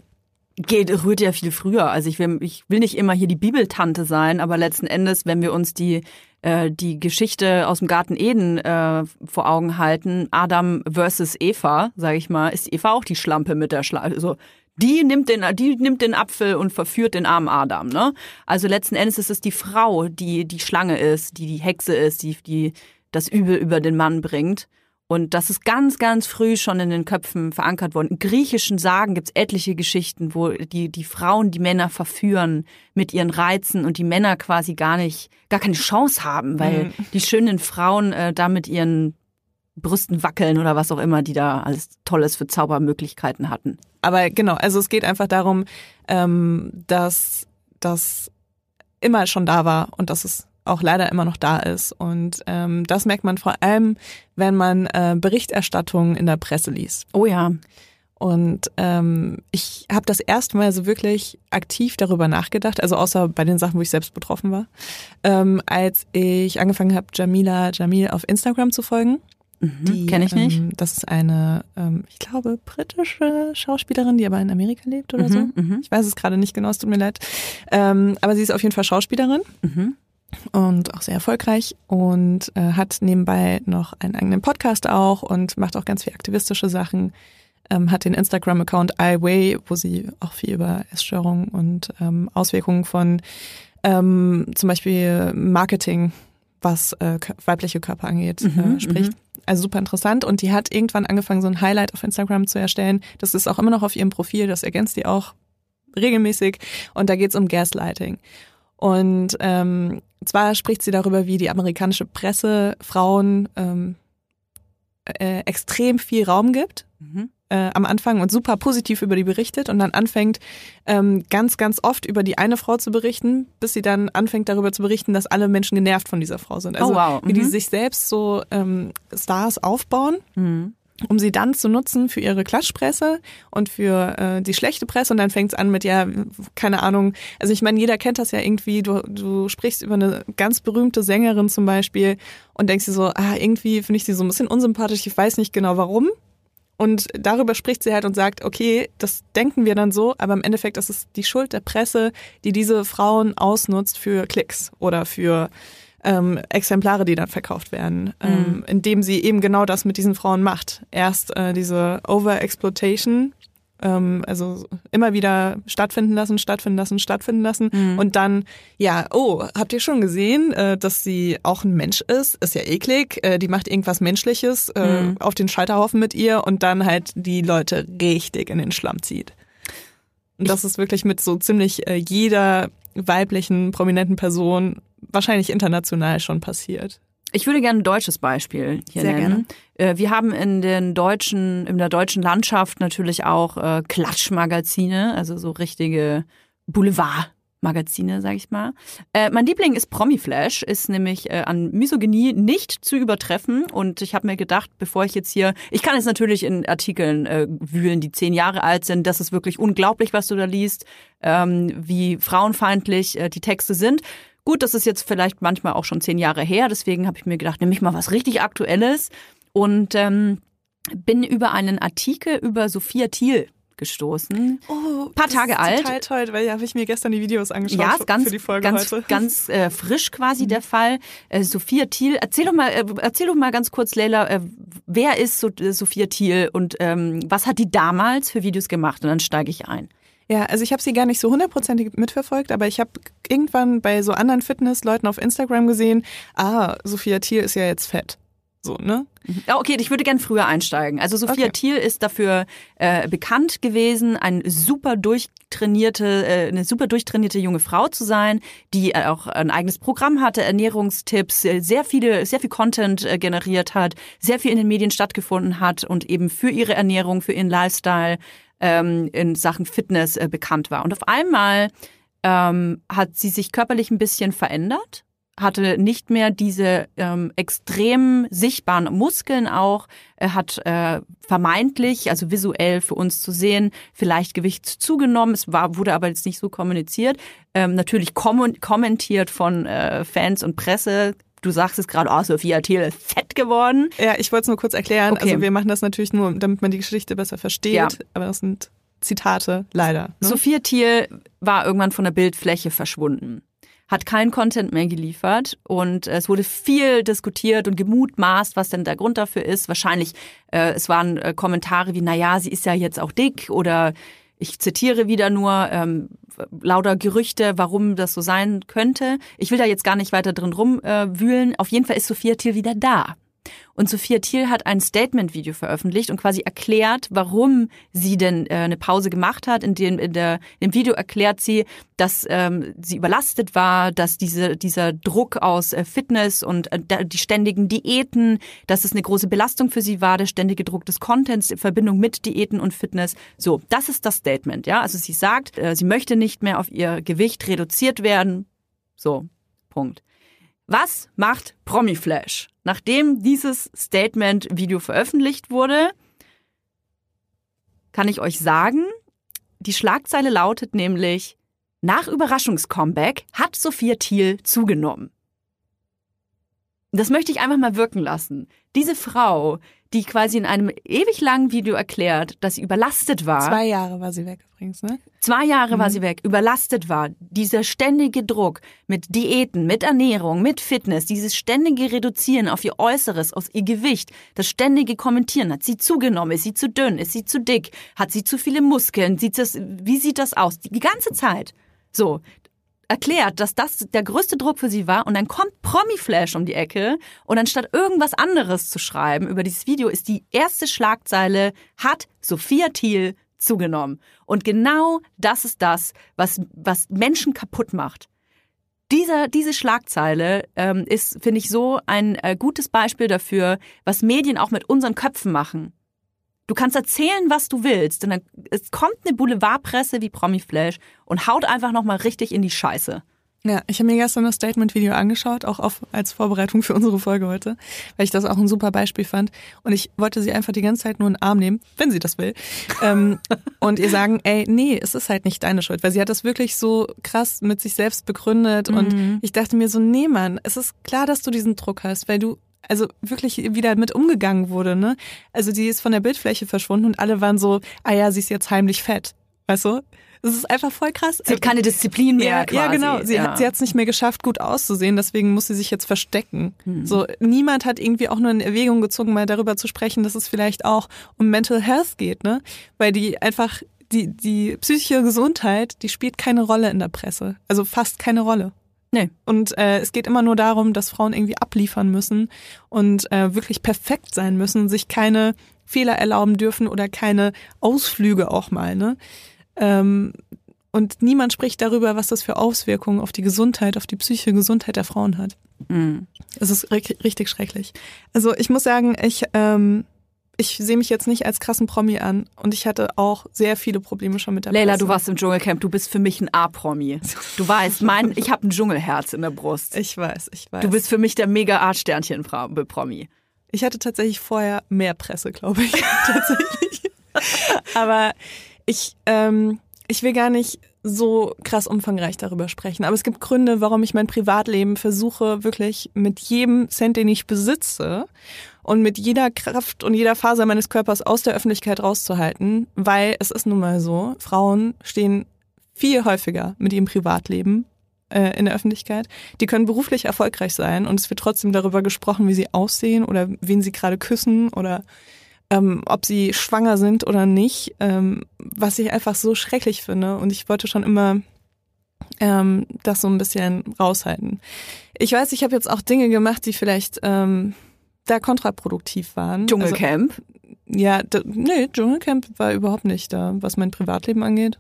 Geht, rührt ja viel früher. Also ich will, ich will nicht immer hier die Bibeltante sein, aber letzten Endes, wenn wir uns die äh, die Geschichte aus dem Garten Eden äh, vor Augen halten, Adam versus Eva, sage ich mal, ist Eva auch die Schlampe mit der Schlampe. Also die nimmt den, die nimmt den Apfel und verführt den armen Adam. Ne? Also letzten Endes ist es die Frau, die die Schlange ist, die die Hexe ist, die die das Übel über den Mann bringt. Und das ist ganz, ganz früh schon in den Köpfen verankert worden. In griechischen Sagen gibt's etliche Geschichten, wo die, die Frauen die Männer verführen mit ihren Reizen und die Männer quasi gar nicht, gar keine Chance haben, weil die schönen Frauen äh, da mit ihren Brüsten wackeln oder was auch immer, die da alles Tolles für Zaubermöglichkeiten hatten. Aber genau, also es geht einfach darum, ähm, dass das immer schon da war und dass es auch leider immer noch da ist. Und ähm, das merkt man vor allem, wenn man äh, Berichterstattung in der Presse liest. Oh ja. Und ähm, ich habe das erste Mal so wirklich aktiv darüber nachgedacht, also außer bei den Sachen, wo ich selbst betroffen war, ähm, als ich angefangen habe, Jamila Jamil auf Instagram zu folgen. Mhm, Kenn ich nicht. Ähm, das ist eine, ähm, ich glaube, britische Schauspielerin, die aber in Amerika lebt oder so. Mhm, mhm, Ich weiß es gerade nicht genau, es tut mir leid. Ähm, aber sie ist auf jeden Fall Schauspielerin mhm. Und auch sehr erfolgreich und äh, hat nebenbei noch einen eigenen Podcast auch und macht auch ganz viel aktivistische Sachen. Ähm, hat den Instagram-Account iWay, wo sie auch viel über Essstörungen und ähm, Auswirkungen von ähm, zum Beispiel Marketing, was äh, weibliche Körper angeht, Mhm, äh, spricht. Also super interessant. Und die hat irgendwann angefangen, so ein Highlight auf Instagram zu erstellen. Das ist auch immer noch auf ihrem Profil, das ergänzt die auch regelmäßig. Und da geht's um Gaslighting. Und ähm, zwar spricht sie darüber, wie die amerikanische Presse Frauen ähm, äh, extrem viel Raum gibt Mhm. äh, am Anfang und super positiv über die berichtet und dann anfängt ähm, ganz, ganz oft über die eine Frau zu berichten, bis sie dann anfängt darüber zu berichten, dass alle Menschen genervt von dieser Frau sind. Also Oh, wow. wie die Mhm. sich selbst so ähm, Stars aufbauen Mhm. Um sie dann zu nutzen für ihre Klatschpresse und für äh, die schlechte Presse. Und dann fängt es an mit, ja, keine Ahnung, also ich meine, jeder kennt das ja irgendwie, du, du sprichst über eine ganz berühmte Sängerin zum Beispiel und denkst dir so, ah, irgendwie finde ich sie so ein bisschen unsympathisch, ich weiß nicht genau warum. Und darüber spricht sie halt und sagt, okay, das denken wir dann so, aber im Endeffekt ist es die Schuld der Presse, die diese Frauen ausnutzt für Klicks oder für ähm, Exemplare, die dann verkauft werden, ähm, indem sie eben genau das mit diesen Frauen macht. Erst äh, diese Overexploitation, ähm, also immer wieder stattfinden lassen, stattfinden lassen, stattfinden lassen und dann, ja, oh, habt ihr schon gesehen, äh, dass sie auch ein Mensch ist? Ist ja eklig, äh, die macht irgendwas Menschliches äh, auf den Scheiterhaufen mit ihr und dann halt die Leute richtig in den Schlamm zieht. Und das ist wirklich mit so ziemlich äh, jeder weiblichen, prominenten Person wahrscheinlich international schon passiert. Ich würde gerne ein deutsches Beispiel hier Sehr nennen. Äh, Wir haben in den deutschen, in der deutschen Landschaft natürlich auch äh, Klatschmagazine, also so richtige Boulevardmagazine, sag ich mal. Äh, mein Liebling ist Promiflash, ist nämlich äh, an Misogynie nicht zu übertreffen. Und ich habe mir gedacht, bevor ich jetzt hier, ich kann jetzt natürlich in Artikeln äh, wühlen, die zehn Jahre alt sind. Das ist wirklich unglaublich, was du da liest, ähm, wie frauenfeindlich äh, die Texte sind. Gut, das ist jetzt vielleicht manchmal auch schon zehn Jahre her, deswegen habe ich mir gedacht, nehme ich mal was richtig Aktuelles und ähm, bin über einen Artikel über Sophia Thiel gestoßen. Oh, Paar das Tage alt. Total toll, weil ja, habe ich mir gestern die Videos angeschaut Ja, für, ist ganz, für die Folge ganz, heute. ganz äh, frisch quasi der Fall. Äh, Sophia Thiel, erzähl doch mal, äh, erzähl doch mal ganz kurz, Leila, äh, wer ist so, äh, Sophia Thiel und ähm, was hat die damals für Videos gemacht? Und dann steige ich ein. Ja, also ich habe sie gar nicht so hundertprozentig mitverfolgt, aber ich habe irgendwann bei so anderen Fitnessleuten auf Instagram gesehen, ah, Sophia Thiel ist ja jetzt fett. So, ne? Ja, okay, ich würde gern früher einsteigen. Also Sophia Okay. Thiel ist dafür äh, bekannt gewesen, ein super durchtrainierte, äh, eine super durchtrainierte junge Frau zu sein, die äh, auch ein eigenes Programm hatte, Ernährungstipps, äh, sehr viele, sehr viel Content äh, generiert hat, sehr viel in den Medien stattgefunden hat und eben für ihre Ernährung, für ihren Lifestyle ähm, in Sachen Fitness äh, bekannt war. Und auf einmal ähm, hat sie sich körperlich ein bisschen verändert, hatte nicht mehr diese ähm, extrem sichtbaren Muskeln auch, er hat äh, vermeintlich, also visuell für uns zu sehen, vielleicht Gewicht zugenommen. Es war, wurde aber jetzt nicht so kommuniziert. Ähm, natürlich kom kommentiert von äh, Fans und Presse. Du sagst es gerade, oh, Sophia Thiel ist fett geworden. Ja, ich wollte es nur kurz erklären. Okay. Also wir machen das natürlich nur, damit man die Geschichte besser versteht, Ja. aber das sind Zitate, leider. Ne? Sophia Thiel war irgendwann von der Bildfläche verschwunden, hat keinen Content mehr geliefert und es wurde viel diskutiert und gemutmaßt, was denn der Grund dafür ist. Wahrscheinlich, äh, es waren äh, Kommentare wie, na ja, sie ist ja jetzt auch dick oder ich zitiere wieder nur ähm, lauter Gerüchte, warum das so sein könnte. Ich will da jetzt gar nicht weiter drin rumwühlen. Äh, wühlen. Auf jeden Fall ist Sophia Thiel wieder da. Und Sophia Thiel hat ein Statement-Video veröffentlicht und quasi erklärt, warum sie denn äh, eine Pause gemacht hat. In dem, in der, Im Video erklärt sie, dass ähm, sie überlastet war, dass diese, dieser Druck aus äh, Fitness und äh, die ständigen Diäten, dass es eine große Belastung für sie war, der ständige Druck des Contents in Verbindung mit Diäten und Fitness. So, das ist das Statement, ja. Also sie sagt, äh, sie möchte nicht mehr auf ihr Gewicht reduziert werden. So, Punkt. Was macht Promiflash? Nachdem dieses Statement-Video veröffentlicht wurde, kann ich euch sagen, die Schlagzeile lautet nämlich, nach Überraschungscomeback hat Sophia Thiel zugenommen. Das möchte ich einfach mal wirken lassen. Diese Frau, die quasi in einem ewig langen Video erklärt, dass sie überlastet war. Zwei Jahre war sie weg übrigens, ne? Zwei Jahre war Mhm. sie weg, überlastet war. Dieser ständige Druck mit Diäten, mit Ernährung, mit Fitness, dieses ständige Reduzieren auf ihr Äußeres, auf ihr Gewicht, das ständige Kommentieren. Hat sie zugenommen? Ist sie zu dünn? Ist sie zu dick? Hat sie zu viele Muskeln? Sieht das, wie sieht das aus? Die ganze Zeit. So. Erklärt, dass das der größte Druck für sie war und dann kommt Promi-Flash um die Ecke und anstatt irgendwas anderes zu schreiben über dieses Video ist die erste Schlagzeile, hat Sophia Thiel zugenommen. Und genau das ist das, was, was Menschen kaputt macht. Dieser, diese Schlagzeile ähm, ist, finde ich, so ein äh, gutes Beispiel dafür, was Medien auch mit unseren Köpfen machen. Du kannst erzählen, was du willst, und dann es kommt eine Boulevardpresse wie Promiflash und haut einfach nochmal richtig in die Scheiße. Ja, ich habe mir gestern das Statement-Video angeschaut, auch auf, als Vorbereitung für unsere Folge heute, weil ich das auch ein super Beispiel fand. Und ich wollte sie einfach die ganze Zeit nur in den Arm nehmen, wenn sie das will. ähm, und ihr sagen, ey, nee, es ist halt nicht deine Schuld, weil sie hat das wirklich so krass mit sich selbst begründet. Und ich dachte mir so, nee, Mann, es ist klar, dass du diesen Druck hast, weil du also wirklich wieder mit umgegangen wurde, ne? Also die ist von der Bildfläche verschwunden und alle waren so, ah ja, sie ist jetzt heimlich fett. Weißt du? Das ist einfach voll krass. Sie hat keine Disziplin mehr. Ja, quasi. ja genau. Sie Ja. hat sie hat's nicht mehr geschafft, gut auszusehen, deswegen muss sie sich jetzt verstecken. Hm. So niemand hat irgendwie auch nur in Erwägung gezogen, mal darüber zu sprechen, dass es vielleicht auch um Mental Health geht, ne? Weil die einfach die die psychische Gesundheit, die spielt keine Rolle in der Presse, also fast keine Rolle. Nee. Und äh, es geht immer nur darum, dass Frauen irgendwie abliefern müssen und äh, wirklich perfekt sein müssen, sich keine Fehler erlauben dürfen oder keine Ausflüge auch mal, ne? Ähm, und niemand spricht darüber, was das für Auswirkungen auf die Gesundheit, auf die psychische Gesundheit der Frauen hat. Mhm. Es ist richtig, richtig schrecklich. Also ich muss sagen, ich, ähm, ich sehe mich jetzt nicht als krassen Promi an und ich hatte auch sehr viele Probleme schon mit der Leila, Presse. du warst im Dschungelcamp, du bist für mich ein A-Promi. Du weißt, mein, ich habe ein Dschungelherz in der Brust. Ich weiß, ich weiß. Du bist für mich der mega A-Sternchen-Promi. Ich hatte tatsächlich vorher mehr Presse, glaube ich. tatsächlich. Aber ich, ähm, ich will gar nicht so krass umfangreich darüber sprechen. Aber es gibt Gründe, warum ich mein Privatleben versuche, wirklich mit jedem Cent, den ich besitze und mit jeder Kraft und jeder Faser meines Körpers aus der Öffentlichkeit rauszuhalten, weil es ist nun mal so, Frauen stehen viel häufiger mit ihrem Privatleben äh, in der Öffentlichkeit. Die können beruflich erfolgreich sein und es wird trotzdem darüber gesprochen, wie sie aussehen oder wen sie gerade küssen oder ähm, ob sie schwanger sind oder nicht, ähm, was ich einfach so schrecklich finde. Und ich wollte schon immer ähm, das so ein bisschen raushalten. Ich weiß, ich habe jetzt auch Dinge gemacht, die vielleicht ähm, da kontraproduktiv waren. Dschungelcamp. Also, ja, d- nee, Dschungelcamp war überhaupt nicht da, was mein Privatleben angeht.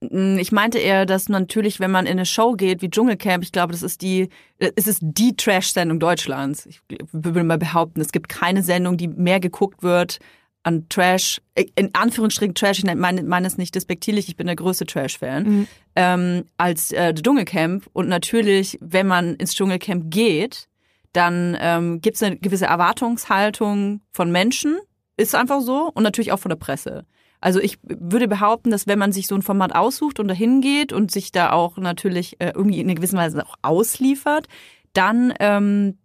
Mm, Ich meinte eher, dass natürlich, wenn man in eine Show geht wie Dschungelcamp, ich glaube, das ist die, äh, es ist die Trash-Sendung Deutschlands. Ich würde mal behaupten, es gibt keine Sendung, die mehr geguckt wird an Trash, äh, in Anführungsstrichen Trash, ich meine meine es nicht despektierlich, ich bin der größte Trash-Fan, Mhm. ähm, als äh, Dschungelcamp. Und natürlich, wenn man ins Dschungelcamp geht, dann ähm, gibt es eine gewisse Erwartungshaltung von Menschen, ist einfach so, und natürlich auch von der Presse. Also ich würde behaupten, dass wenn man sich so ein Format aussucht und dahin geht und sich da auch natürlich äh, irgendwie in einer gewissen Weise auch ausliefert, dann ähm,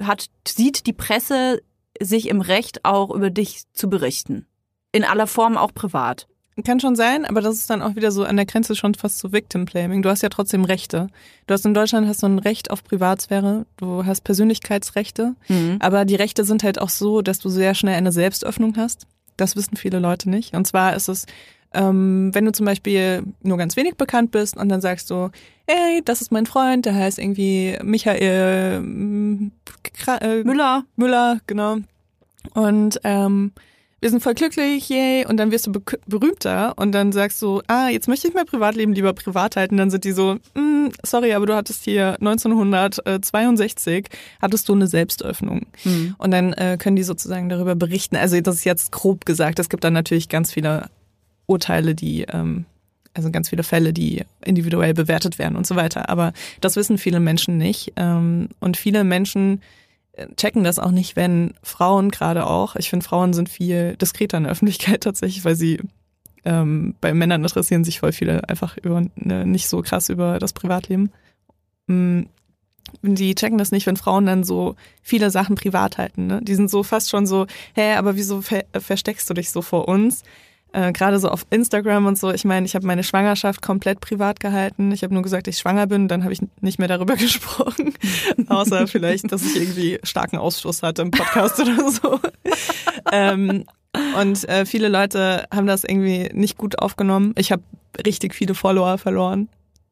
hat, sieht die Presse sich im Recht auch über dich zu berichten. In aller Form auch privat. Kann schon sein, aber das ist dann auch wieder so an der Grenze schon fast zu Victim Blaming. Du hast ja trotzdem Rechte. Du hast in Deutschland hast du ein Recht auf Privatsphäre, du hast Persönlichkeitsrechte, aber die Rechte sind halt auch so, dass du sehr schnell eine Selbstöffnung hast. Das wissen viele Leute nicht. Und zwar ist es, ähm, wenn du zum Beispiel nur ganz wenig bekannt bist und dann sagst du, hey, das ist mein Freund, der heißt irgendwie Michael Kra äh, Müller. Müller, genau. Und ähm, wir sind voll glücklich, yay. Und dann wirst du be berühmter und dann sagst du, ah, jetzt möchte ich mein Privatleben lieber privat halten. Dann sind die so, mm, sorry, aber du hattest hier 1962, hattest du eine Selbstöffnung. Hm. Und dann äh, können die sozusagen darüber berichten. Also das ist jetzt grob gesagt. Es gibt dann natürlich ganz viele Urteile, die, ähm, also ganz viele Fälle, die individuell bewertet werden und so weiter. Aber das wissen viele Menschen nicht. Ähm, und viele Menschen checken das auch nicht, wenn Frauen gerade auch, ich finde Frauen sind viel diskreter in der Öffentlichkeit tatsächlich, weil sie ähm, bei Männern interessieren sich voll viele einfach über ne, nicht so krass über das Privatleben. Mm, Die checken das nicht, wenn Frauen dann so viele Sachen privat halten. Ne? Die sind so fast schon so, hä, aber wieso ver versteckst du dich so vor uns? Äh, Gerade so auf Instagram und so. Ich meine, ich habe meine Schwangerschaft komplett privat gehalten. Ich habe nur gesagt, ich schwanger bin, dann habe ich nicht mehr darüber gesprochen. Außer vielleicht, dass ich irgendwie starken Ausstoß hatte im Podcast oder so. ähm, und äh, viele Leute haben das irgendwie nicht gut aufgenommen. Ich habe richtig viele Follower verloren,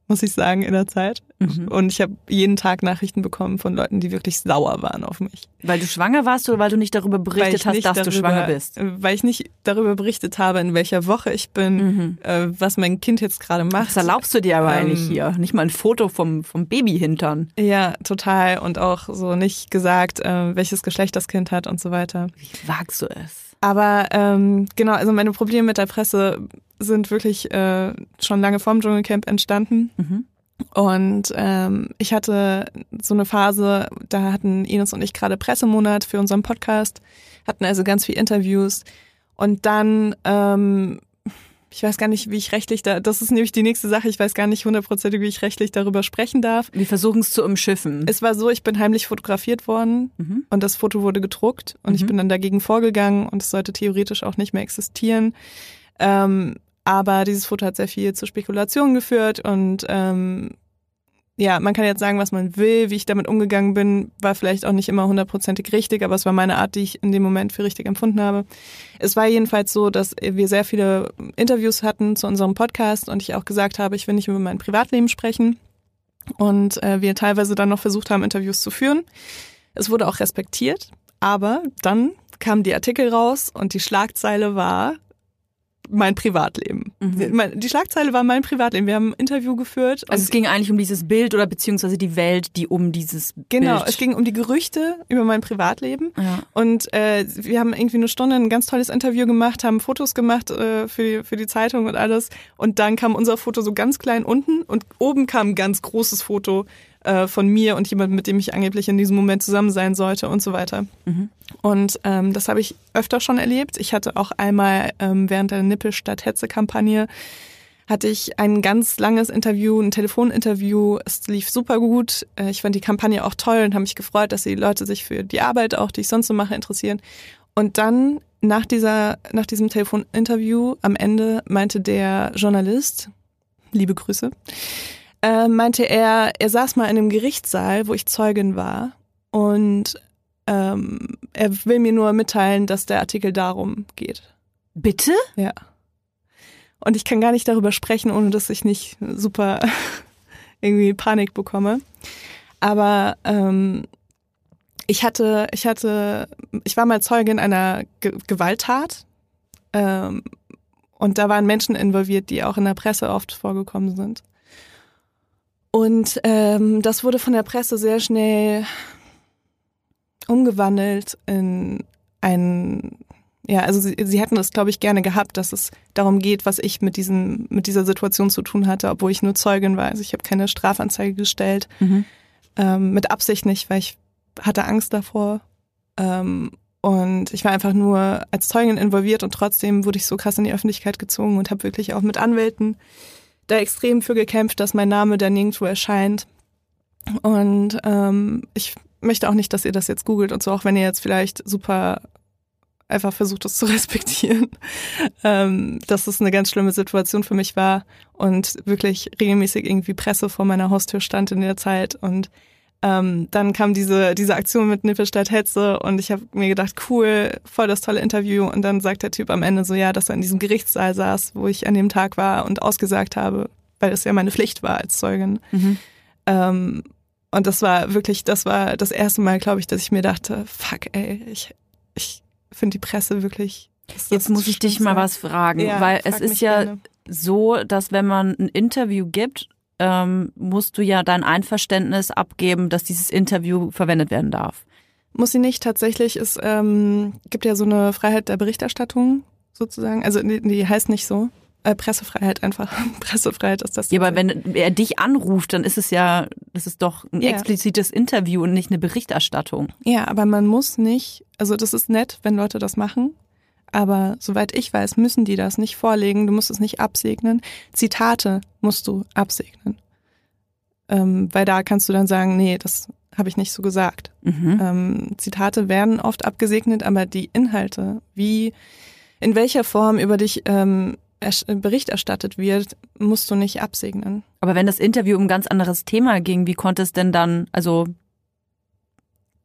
muss ich sagen, in der Zeit. Mhm. Und ich habe jeden Tag Nachrichten bekommen von Leuten, die wirklich sauer waren auf mich. Weil du schwanger warst oder weil du nicht darüber berichtet ich hast, dass du darüber- schwanger bist? Weil ich nicht darüber berichtet habe, in welcher Woche ich bin, Mhm. äh, was mein Kind jetzt gerade macht. Was erlaubst du dir aber Ähm, eigentlich hier? Nicht mal ein Foto vom, vom Babyhintern. Ja, total. Und auch so nicht gesagt, äh, welches Geschlecht das Kind hat und so weiter. Wie wagst du es? Aber ähm, genau, also meine Probleme mit der Presse sind wirklich äh, schon lange vorm Dschungelcamp entstanden. Mhm. Und ähm, ich hatte so eine Phase, da hatten Ines und ich gerade Pressemonat für unseren Podcast, hatten also ganz viel Interviews. Und dann, ähm, ich weiß gar nicht, wie ich rechtlich da, das ist nämlich die nächste Sache, ich weiß gar nicht hundertprozentig, wie ich rechtlich darüber sprechen darf. Wir versuchen es zu umschiffen. Es war so, ich bin heimlich fotografiert worden Mhm. und das Foto wurde gedruckt und ich Mhm. bin dann dagegen vorgegangen und es sollte theoretisch auch nicht mehr existieren. Ähm, aber dieses Foto hat sehr viel zu Spekulationen geführt und ähm, ja, man kann jetzt sagen, was man will, wie ich damit umgegangen bin, war vielleicht auch nicht immer hundertprozentig richtig, aber es war meine Art, die ich in dem Moment für richtig empfunden habe. Es war jedenfalls so, dass wir sehr viele Interviews hatten zu unserem Podcast und ich auch gesagt habe, ich will nicht über mein Privatleben sprechen und äh, wir teilweise dann noch versucht haben, Interviews zu führen. Es wurde auch respektiert, aber dann kamen die Artikel raus und die Schlagzeile war mein Privatleben. Mhm. Die Schlagzeile war mein Privatleben. Wir haben ein Interview geführt. Also es ging eigentlich um dieses Bild oder beziehungsweise die Welt, die um dieses Genau, Bild. es ging um die Gerüchte über mein Privatleben. Ja. Und äh, wir haben irgendwie eine Stunde ein ganz tolles Interview gemacht, haben Fotos gemacht äh, für, die, für die Zeitung und alles. Und dann kam unser Foto so ganz klein unten und oben kam ein ganz großes Foto äh, von mir und jemand, mit dem ich angeblich in diesem Moment zusammen sein sollte und so weiter. Und ähm, das habe ich öfter schon erlebt. Ich hatte auch einmal ähm, während der Nippel statt Hetze-Kampagne hatte ich ein ganz langes Interview, ein Telefoninterview. Es lief super gut. Äh, Ich fand die Kampagne auch toll und habe mich gefreut, dass die Leute sich für die Arbeit, auch die ich sonst so mache, interessieren. Und dann nach dieser, nach diesem Telefoninterview am Ende meinte der Journalist, liebe Grüße, äh, meinte er, er saß mal in einem Gerichtssaal, wo ich Zeugin war und ähm, er will mir nur mitteilen, dass der Artikel darum geht. Bitte? Ja. Und ich kann gar nicht darüber sprechen, ohne dass ich nicht super irgendwie Panik bekomme. Aber ähm, ich hatte, ich hatte, ich war mal Zeugin einer Ge Gewalttat. Ähm, und da waren Menschen involviert, die auch in der Presse oft vorgekommen sind. Und ähm, das wurde von der Presse sehr schnell umgewandelt in ein, ja, also sie, sie hätten es, glaube ich, gerne gehabt, dass es darum geht, was ich mit diesem, mit dieser Situation zu tun hatte, obwohl ich nur Zeugin war. Also ich habe keine Strafanzeige gestellt, Mhm. ähm, mit Absicht nicht, weil ich hatte Angst davor. Ähm, und ich war einfach nur als Zeugin involviert und trotzdem wurde ich so krass in die Öffentlichkeit gezogen und habe wirklich auch mit Anwälten da extrem für gekämpft, dass mein Name da nirgendwo erscheint. Und ähm, ich möchte auch nicht, dass ihr das jetzt googelt und so, auch wenn ihr jetzt vielleicht super einfach versucht, das zu respektieren, ähm, dass es eine ganz schlimme Situation für mich war und wirklich regelmäßig irgendwie Presse vor meiner Haustür stand in der Zeit und ähm, dann kam diese, diese Aktion mit Nippelstadt Hetze und ich habe mir gedacht, cool, voll das tolle Interview. Und dann sagt der Typ am Ende so, ja, dass er in diesem Gerichtssaal saß, wo ich an dem Tag war und ausgesagt habe, weil es ja meine Pflicht war als Zeugin. Mhm. Ähm, und das war wirklich, das war das erste Mal, glaube ich, dass ich mir dachte, fuck, ey, ich, ich finde die Presse wirklich. ist Jetzt muss ich dich mal Schlimmste. was fragen, Ja, weil es frag ist mich ja gerne. so, dass wenn man ein Interview gibt, ähm, musst du ja dein Einverständnis abgeben, dass dieses Interview verwendet werden darf. Muss sie nicht. Tatsächlich es ähm, gibt ja so eine Freiheit der Berichterstattung sozusagen. Also die, die heißt nicht so. Äh, Pressefreiheit einfach. Pressefreiheit ist das. Ja, aber wenn er dich anruft, dann ist es ja, das ist doch ein Ja. explizites Interview und nicht eine Berichterstattung. Ja, aber man muss nicht, also das ist nett, wenn Leute das machen. Aber soweit ich weiß, müssen die das nicht vorlegen. Du musst es nicht absegnen. Zitate musst du absegnen. Ähm, weil da kannst du dann sagen, nee, das habe ich nicht so gesagt. Mhm. Ähm, Zitate werden oft abgesegnet, aber die Inhalte, wie, in welcher Form über dich ähm, Bericht erstattet wird, musst du nicht absegnen. Aber wenn das Interview um ein ganz anderes Thema ging, wie konnte es denn dann, also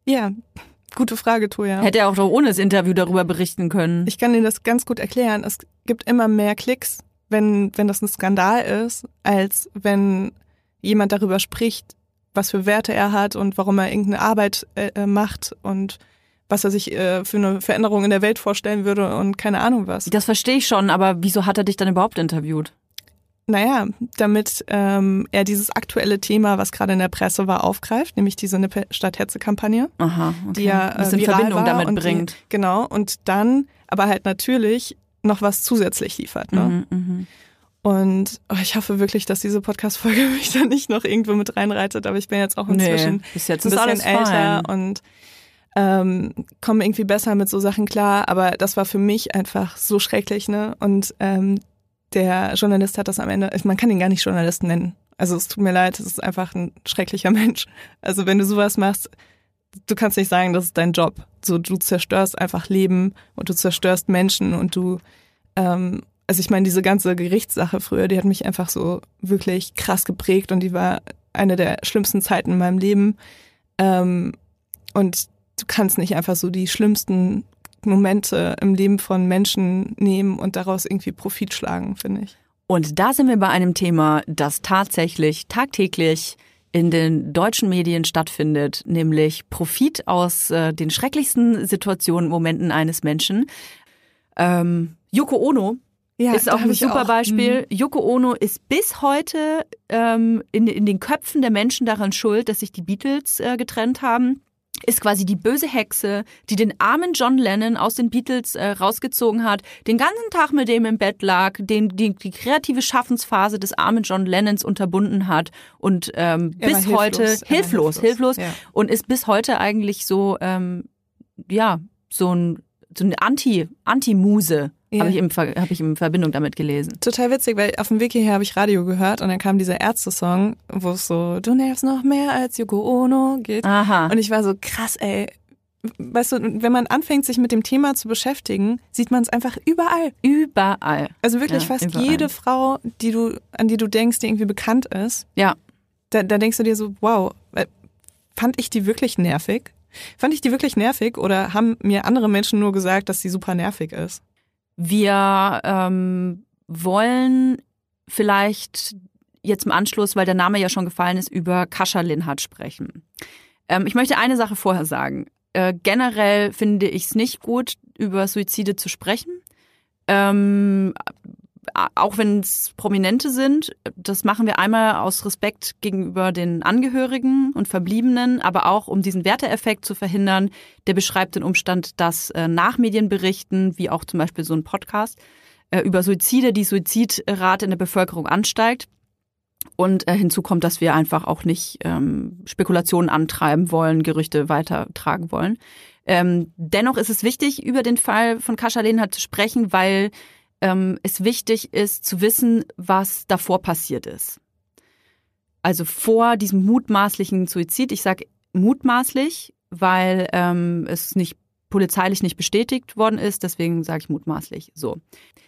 Ja, gute Frage, Toja. hätte er auch doch ohne das Interview darüber berichten können? Ich kann dir das ganz gut erklären. Es gibt immer mehr Klicks, wenn, wenn das ein Skandal ist, als wenn jemand darüber spricht, was für Werte er hat und warum er irgendeine Arbeit äh, macht und was er sich äh, für eine Veränderung in der Welt vorstellen würde und keine Ahnung was. Das verstehe ich schon, aber wieso hat er dich dann überhaupt interviewt? Naja, damit ähm, er dieses aktuelle Thema, was gerade in der Presse war, aufgreift, nämlich diese Nippe Stadt Hetze-Kampagne. Okay. die ja äh, in Verbindung damit bringt. Die, genau, und dann aber halt natürlich noch was zusätzlich liefert. Ne? Mhm, mhm. Und oh, ich hoffe wirklich, dass diese Podcast-Folge mich da nicht noch irgendwo mit reinreitet, aber ich bin jetzt auch inzwischen Nee, bis jetzt ein bisschen älter und ähm, komme irgendwie besser mit so Sachen klar, aber das war für mich einfach so schrecklich, ne? Und ähm, der Journalist hat das am Ende, man kann ihn gar nicht Journalist nennen. Also es tut mir leid, es ist einfach ein schrecklicher Mensch. Also wenn du sowas machst, du kannst nicht sagen, das ist dein Job. So, du zerstörst einfach Leben und du zerstörst Menschen und du, ähm, also ich meine, diese ganze Gerichtssache früher, die hat mich einfach so wirklich krass geprägt und die war eine der schlimmsten Zeiten in meinem Leben. Ähm, und du kannst nicht einfach so die schlimmsten Momente im Leben von Menschen nehmen und daraus irgendwie Profit schlagen, finde ich. Und da sind wir bei einem Thema, das tatsächlich tagtäglich in den deutschen Medien stattfindet, nämlich Profit aus äh, den schrecklichsten Situationen, Momenten eines Menschen. Ähm, Yoko Ono Ja, ist auch ein super auch, Beispiel. mhm. Yoko Ono ist bis heute ähm, in, in den Köpfen der Menschen daran schuld, dass sich die Beatles äh, getrennt haben. Ist quasi die böse Hexe, die den armen John Lennon aus den Beatles äh, rausgezogen hat, den ganzen Tag mit dem im Bett lag, den die, die kreative Schaffensphase des armen John Lennons unterbunden hat und ähm, Er bis hilflos. heute war hilflos, hilflos, Ja. und ist bis heute eigentlich so, ähm, ja, so ein so eine Anti, Anti-Muse, Ja. habe ich, im hab ich in Verbindung damit gelesen. Total witzig, weil auf dem Weg hierher habe ich Radio gehört und dann kam dieser Ärzte-Song, wo es so, du nervst noch mehr als Yoko Ono geht. Aha. Und ich war so, krass, ey. Weißt du, wenn man anfängt, sich mit dem Thema zu beschäftigen, sieht man es einfach überall. Überall. Also wirklich Ja, fast überall. jede Frau, die du, an die du denkst, die irgendwie bekannt ist, Ja. da, da denkst du dir so, wow, äh, fand ich die wirklich nervig? Fand ich die wirklich nervig oder haben mir andere Menschen nur gesagt, dass sie super nervig ist? Wir ähm, wollen vielleicht jetzt im Anschluss, weil der Name ja schon gefallen ist, über Kascha Linhardt sprechen. Ähm, ich möchte eine Sache vorher sagen. Äh, generell finde ich es nicht gut, über Suizide zu sprechen. Ähm, auch wenn es Prominente sind, das machen wir einmal aus Respekt gegenüber den Angehörigen und Verbliebenen, aber auch um diesen Werteeffekt zu verhindern. Der beschreibt den Umstand, dass äh, nach Medienberichten, wie auch zum Beispiel so ein Podcast, äh, über Suizide die Suizidrate in der Bevölkerung ansteigt. Und äh, hinzu kommt, dass wir einfach auch nicht ähm, Spekulationen antreiben wollen, Gerüchte weitertragen wollen. Ähm, dennoch ist es wichtig, über den Fall von Kascha Lehnhardt zu sprechen, weil ähm, es wichtig ist zu wissen, was davor passiert ist. Also vor diesem mutmaßlichen Suizid. Ich sage mutmaßlich, weil ähm, es nicht polizeilich nicht bestätigt worden ist. Deswegen sage ich mutmaßlich. So.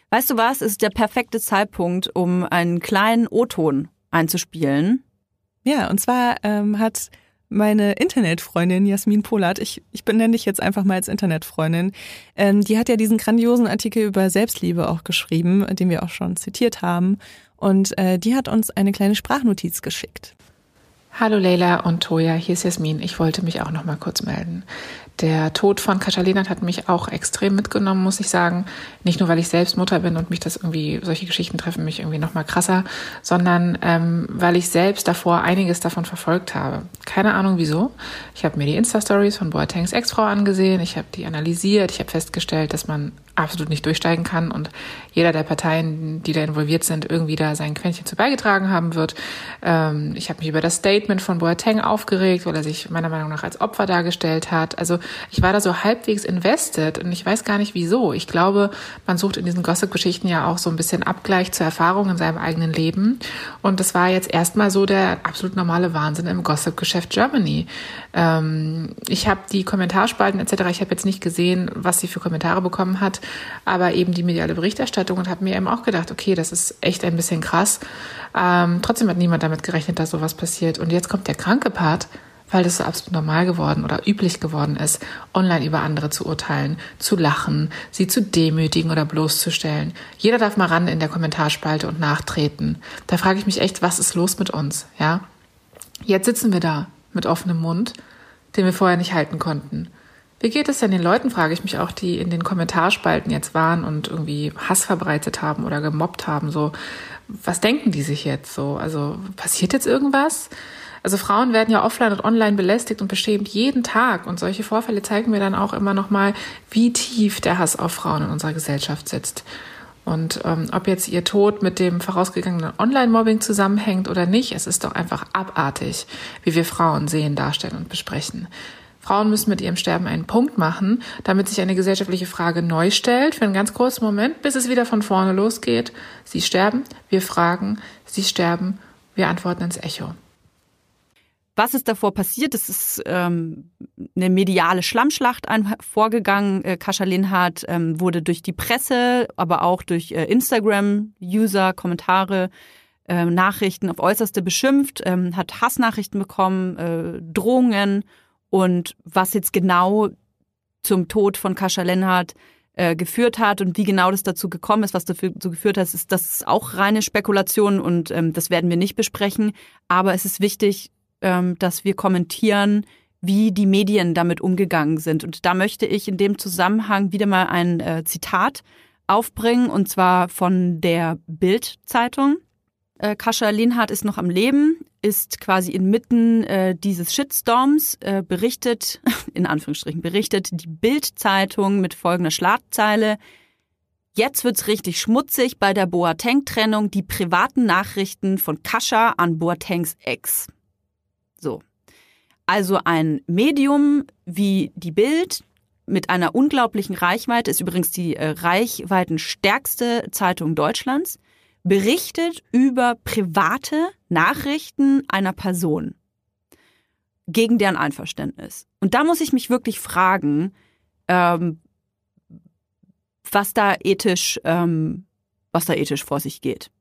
Weißt du was? Es ist der perfekte Zeitpunkt, um einen kleinen O-Ton einzuspielen. Ja, und zwar ähm, hat meine Internetfreundin Jasmin Polat, ich, ich benenne dich jetzt einfach mal als Internetfreundin, ähm, die hat ja diesen grandiosen Artikel über Selbstliebe auch geschrieben, den wir auch schon zitiert haben. Und äh, die hat uns eine kleine Sprachnotiz geschickt. Hallo Leila und Toja, hier ist Jasmin. Ich wollte mich auch noch mal kurz melden. Der Tod von Katalina hat mich auch extrem mitgenommen, muss ich sagen. Nicht nur, weil ich selbst Mutter bin und mich das irgendwie, solche Geschichten treffen mich irgendwie noch mal krasser, sondern ähm, weil ich selbst davor einiges davon verfolgt habe. Keine Ahnung wieso. Ich habe mir die Insta-Stories von Boatengs Ex-Frau angesehen, ich habe die analysiert, ich habe festgestellt, dass man absolut nicht durchsteigen kann und jeder der Parteien, die da involviert sind, irgendwie da sein Quäntchen zu beigetragen haben wird. Ähm, ich habe mich über das Statement von Boateng aufgeregt, weil er sich meiner Meinung nach als Opfer dargestellt hat. Also ich war da so halbwegs invested und ich weiß gar nicht wieso. Ich glaube, man sucht in diesen Gossip-Geschichten ja auch so ein bisschen Abgleich zur Erfahrung in seinem eigenen Leben. Und das war jetzt erstmal so der absolut normale Wahnsinn im Gossip-Geschäft Germany. Ähm, ich habe die Kommentarspalten etc., ich habe jetzt nicht gesehen, was sie für Kommentare bekommen hat, aber eben die mediale Berichterstattung und habe mir eben auch gedacht, okay, das ist echt ein bisschen krass. Ähm, trotzdem hat niemand damit gerechnet, dass sowas passiert. Und jetzt kommt der kranke Part, weil das so absolut normal geworden oder üblich geworden ist, online über andere zu urteilen, zu lachen, sie zu demütigen oder bloßzustellen. Jeder darf mal ran in der Kommentarspalte und nachtreten. Da frage ich mich echt, was ist los mit uns, ja? Jetzt sitzen wir da mit offenem Mund, den wir vorher nicht halten konnten. Wie geht es denn den Leuten, frage ich mich auch, die in den Kommentarspalten jetzt waren und irgendwie Hass verbreitet haben oder gemobbt haben, so, was denken die sich jetzt so? Also, passiert jetzt irgendwas? Also Frauen werden ja offline und online belästigt und beschämt jeden Tag. Und solche Vorfälle zeigen mir dann auch immer nochmal, wie tief der Hass auf Frauen in unserer Gesellschaft sitzt. Und ähm, ob jetzt ihr Tod mit dem vorausgegangenen Online-Mobbing zusammenhängt oder nicht, es ist doch einfach abartig, wie wir Frauen sehen, darstellen und besprechen. Frauen müssen mit ihrem Sterben einen Punkt machen, damit sich eine gesellschaftliche Frage neu stellt, für einen ganz kurzen Moment, bis es wieder von vorne losgeht. Sie sterben, wir fragen, sie sterben, wir antworten ins Echo. Was ist davor passiert? Es ist ähm, eine mediale Schlammschlacht vorgegangen. Äh, Kascha Linhardt ähm, wurde durch die Presse, aber auch durch äh, Instagram-User, Kommentare, äh, Nachrichten auf äußerste beschimpft, ähm, hat Hassnachrichten bekommen, äh, Drohungen und was jetzt genau zum Tod von Kascha Linhardt äh, geführt hat und wie genau das dazu gekommen ist, was so geführt hat, ist das ist auch reine Spekulation und ähm, das werden wir nicht besprechen. Aber es ist wichtig, ähm, dass wir kommentieren, wie die Medien damit umgegangen sind. Und da möchte ich in dem Zusammenhang wieder mal ein äh, Zitat aufbringen, und zwar von der Bild-Zeitung. Äh, Kascha Linhardt ist noch am Leben, ist quasi inmitten äh, dieses Shitstorms äh, berichtet, in Anführungsstrichen berichtet, die Bild-Zeitung mit folgender Schlagzeile. Jetzt wird's richtig schmutzig bei der Boateng-Trennung, die privaten Nachrichten von Kascha an Boatengs Ex. So. Also ein Medium wie die Bild mit einer unglaublichen Reichweite, ist übrigens die äh, reichweitenstärkste Zeitung Deutschlands, berichtet über private Nachrichten einer Person gegen deren Einverständnis. Und da muss ich mich wirklich fragen, ähm, was da ethisch, ähm, was da ethisch vor sich geht,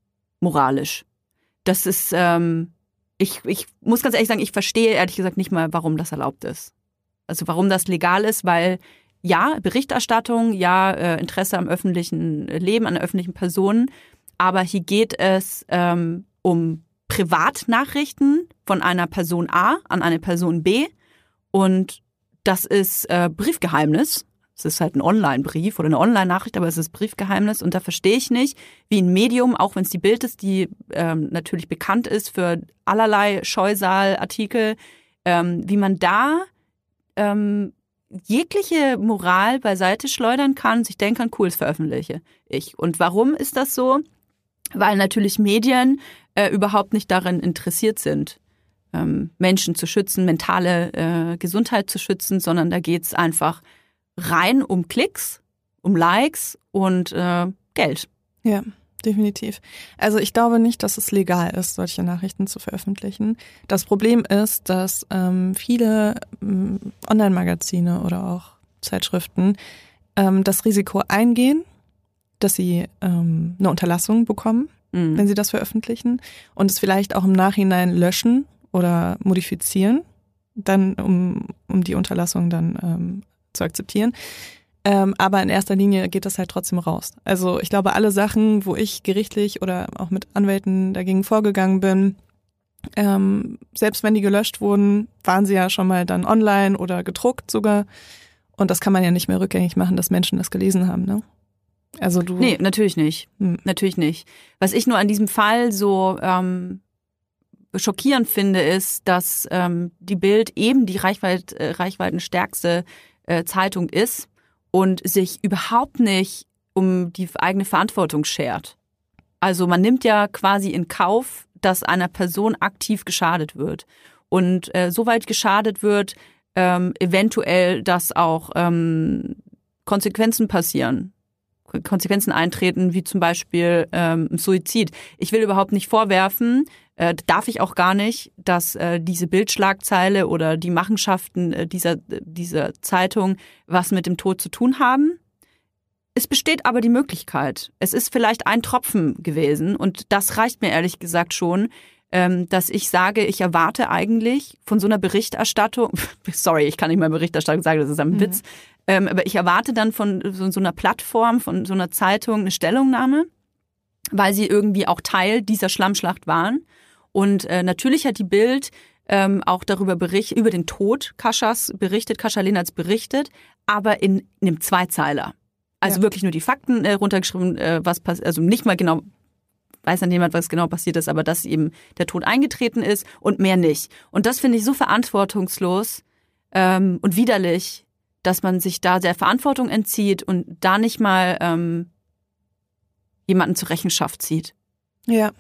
moralisch. Das ist, ähm, ich, ich muss ganz ehrlich sagen, ich verstehe ehrlich gesagt nicht mal, warum das erlaubt ist. Also warum das legal ist, weil ja, Berichterstattung, ja, äh, Interesse am öffentlichen Leben, an öffentlichen Personen, aber hier geht es ähm, um Privatnachrichten von einer Person A an eine Person B und das ist äh, Briefgeheimnis. Es ist halt ein Online-Brief oder eine Online-Nachricht, aber es ist Briefgeheimnis und da verstehe ich nicht, wie ein Medium, auch wenn es die Bild ist, die ähm, natürlich bekannt ist für allerlei Scheusal-Artikel, ähm, wie man da ähm, jegliche Moral beiseite schleudern kann und sich denken kann, cool, das veröffentliche ich. Und warum ist das so? Weil natürlich Medien äh, überhaupt nicht darin interessiert sind, ähm, Menschen zu schützen, mentale äh, Gesundheit zu schützen, sondern da geht's einfach rein um Klicks, um Likes und äh, Geld. Ja, definitiv. Also ich glaube nicht, dass es legal ist, solche Nachrichten zu veröffentlichen. Das Problem ist, dass ähm, viele ähm, Online-Magazine oder auch Zeitschriften ähm, das Risiko eingehen, dass sie ähm, eine Unterlassung bekommen, Mhm. wenn sie das veröffentlichen und es vielleicht auch im Nachhinein löschen oder modifizieren, dann um, um die Unterlassung dann ähm, zu akzeptieren. Ähm, aber in erster Linie geht das halt trotzdem raus. Also ich glaube, alle Sachen, wo ich gerichtlich oder auch mit Anwälten dagegen vorgegangen bin, ähm, selbst wenn die gelöscht wurden, waren sie ja schon mal dann online oder gedruckt sogar. Und das kann man ja nicht mehr rückgängig machen, dass Menschen das gelesen haben, ne? Also du. Nee, natürlich nicht. Hm. Natürlich nicht. Was ich nur an diesem Fall so ähm, schockierend finde, ist, dass ähm, die Bild eben die Reichweit, äh, reichweitenstärkste äh, Zeitung ist und sich überhaupt nicht um die eigene Verantwortung schert. Also man nimmt ja quasi in Kauf, dass einer Person aktiv geschadet wird. Und äh, so weit geschadet wird, ähm, eventuell, dass auch ähm, Konsequenzen passieren. Konsequenzen eintreten, wie zum Beispiel ähm, Suizid. Ich will überhaupt nicht vorwerfen, äh, darf ich auch gar nicht, dass äh, diese Bildschlagzeile oder die Machenschaften äh, dieser, dieser Zeitung was mit dem Tod zu tun haben. Es besteht aber die Möglichkeit. Es ist vielleicht ein Tropfen gewesen und das reicht mir ehrlich gesagt schon, ähm, dass ich sage, ich erwarte eigentlich von so einer Berichterstattung, sorry, ich kann nicht mal Berichterstattung sagen, das ist ein Mhm. Witz, ähm, aber ich erwarte dann von so, so einer Plattform, von so einer Zeitung eine Stellungnahme, weil sie irgendwie auch Teil dieser Schlammschlacht waren. Und äh, natürlich hat die Bild ähm, auch darüber berichtet, über den Tod Kaschas berichtet, Kascha Lenartz berichtet, aber in, in einem Zweizeiler. Also Ja. wirklich nur die Fakten äh, runtergeschrieben, äh, was passiert, also nicht mal genau, weiß dann jemand, was genau passiert ist, aber dass eben der Tod eingetreten ist und mehr nicht. Und das finde ich so verantwortungslos ähm, und widerlich, dass man sich da der Verantwortung entzieht und da nicht mal ähm, jemanden zur Rechenschaft zieht. Ja,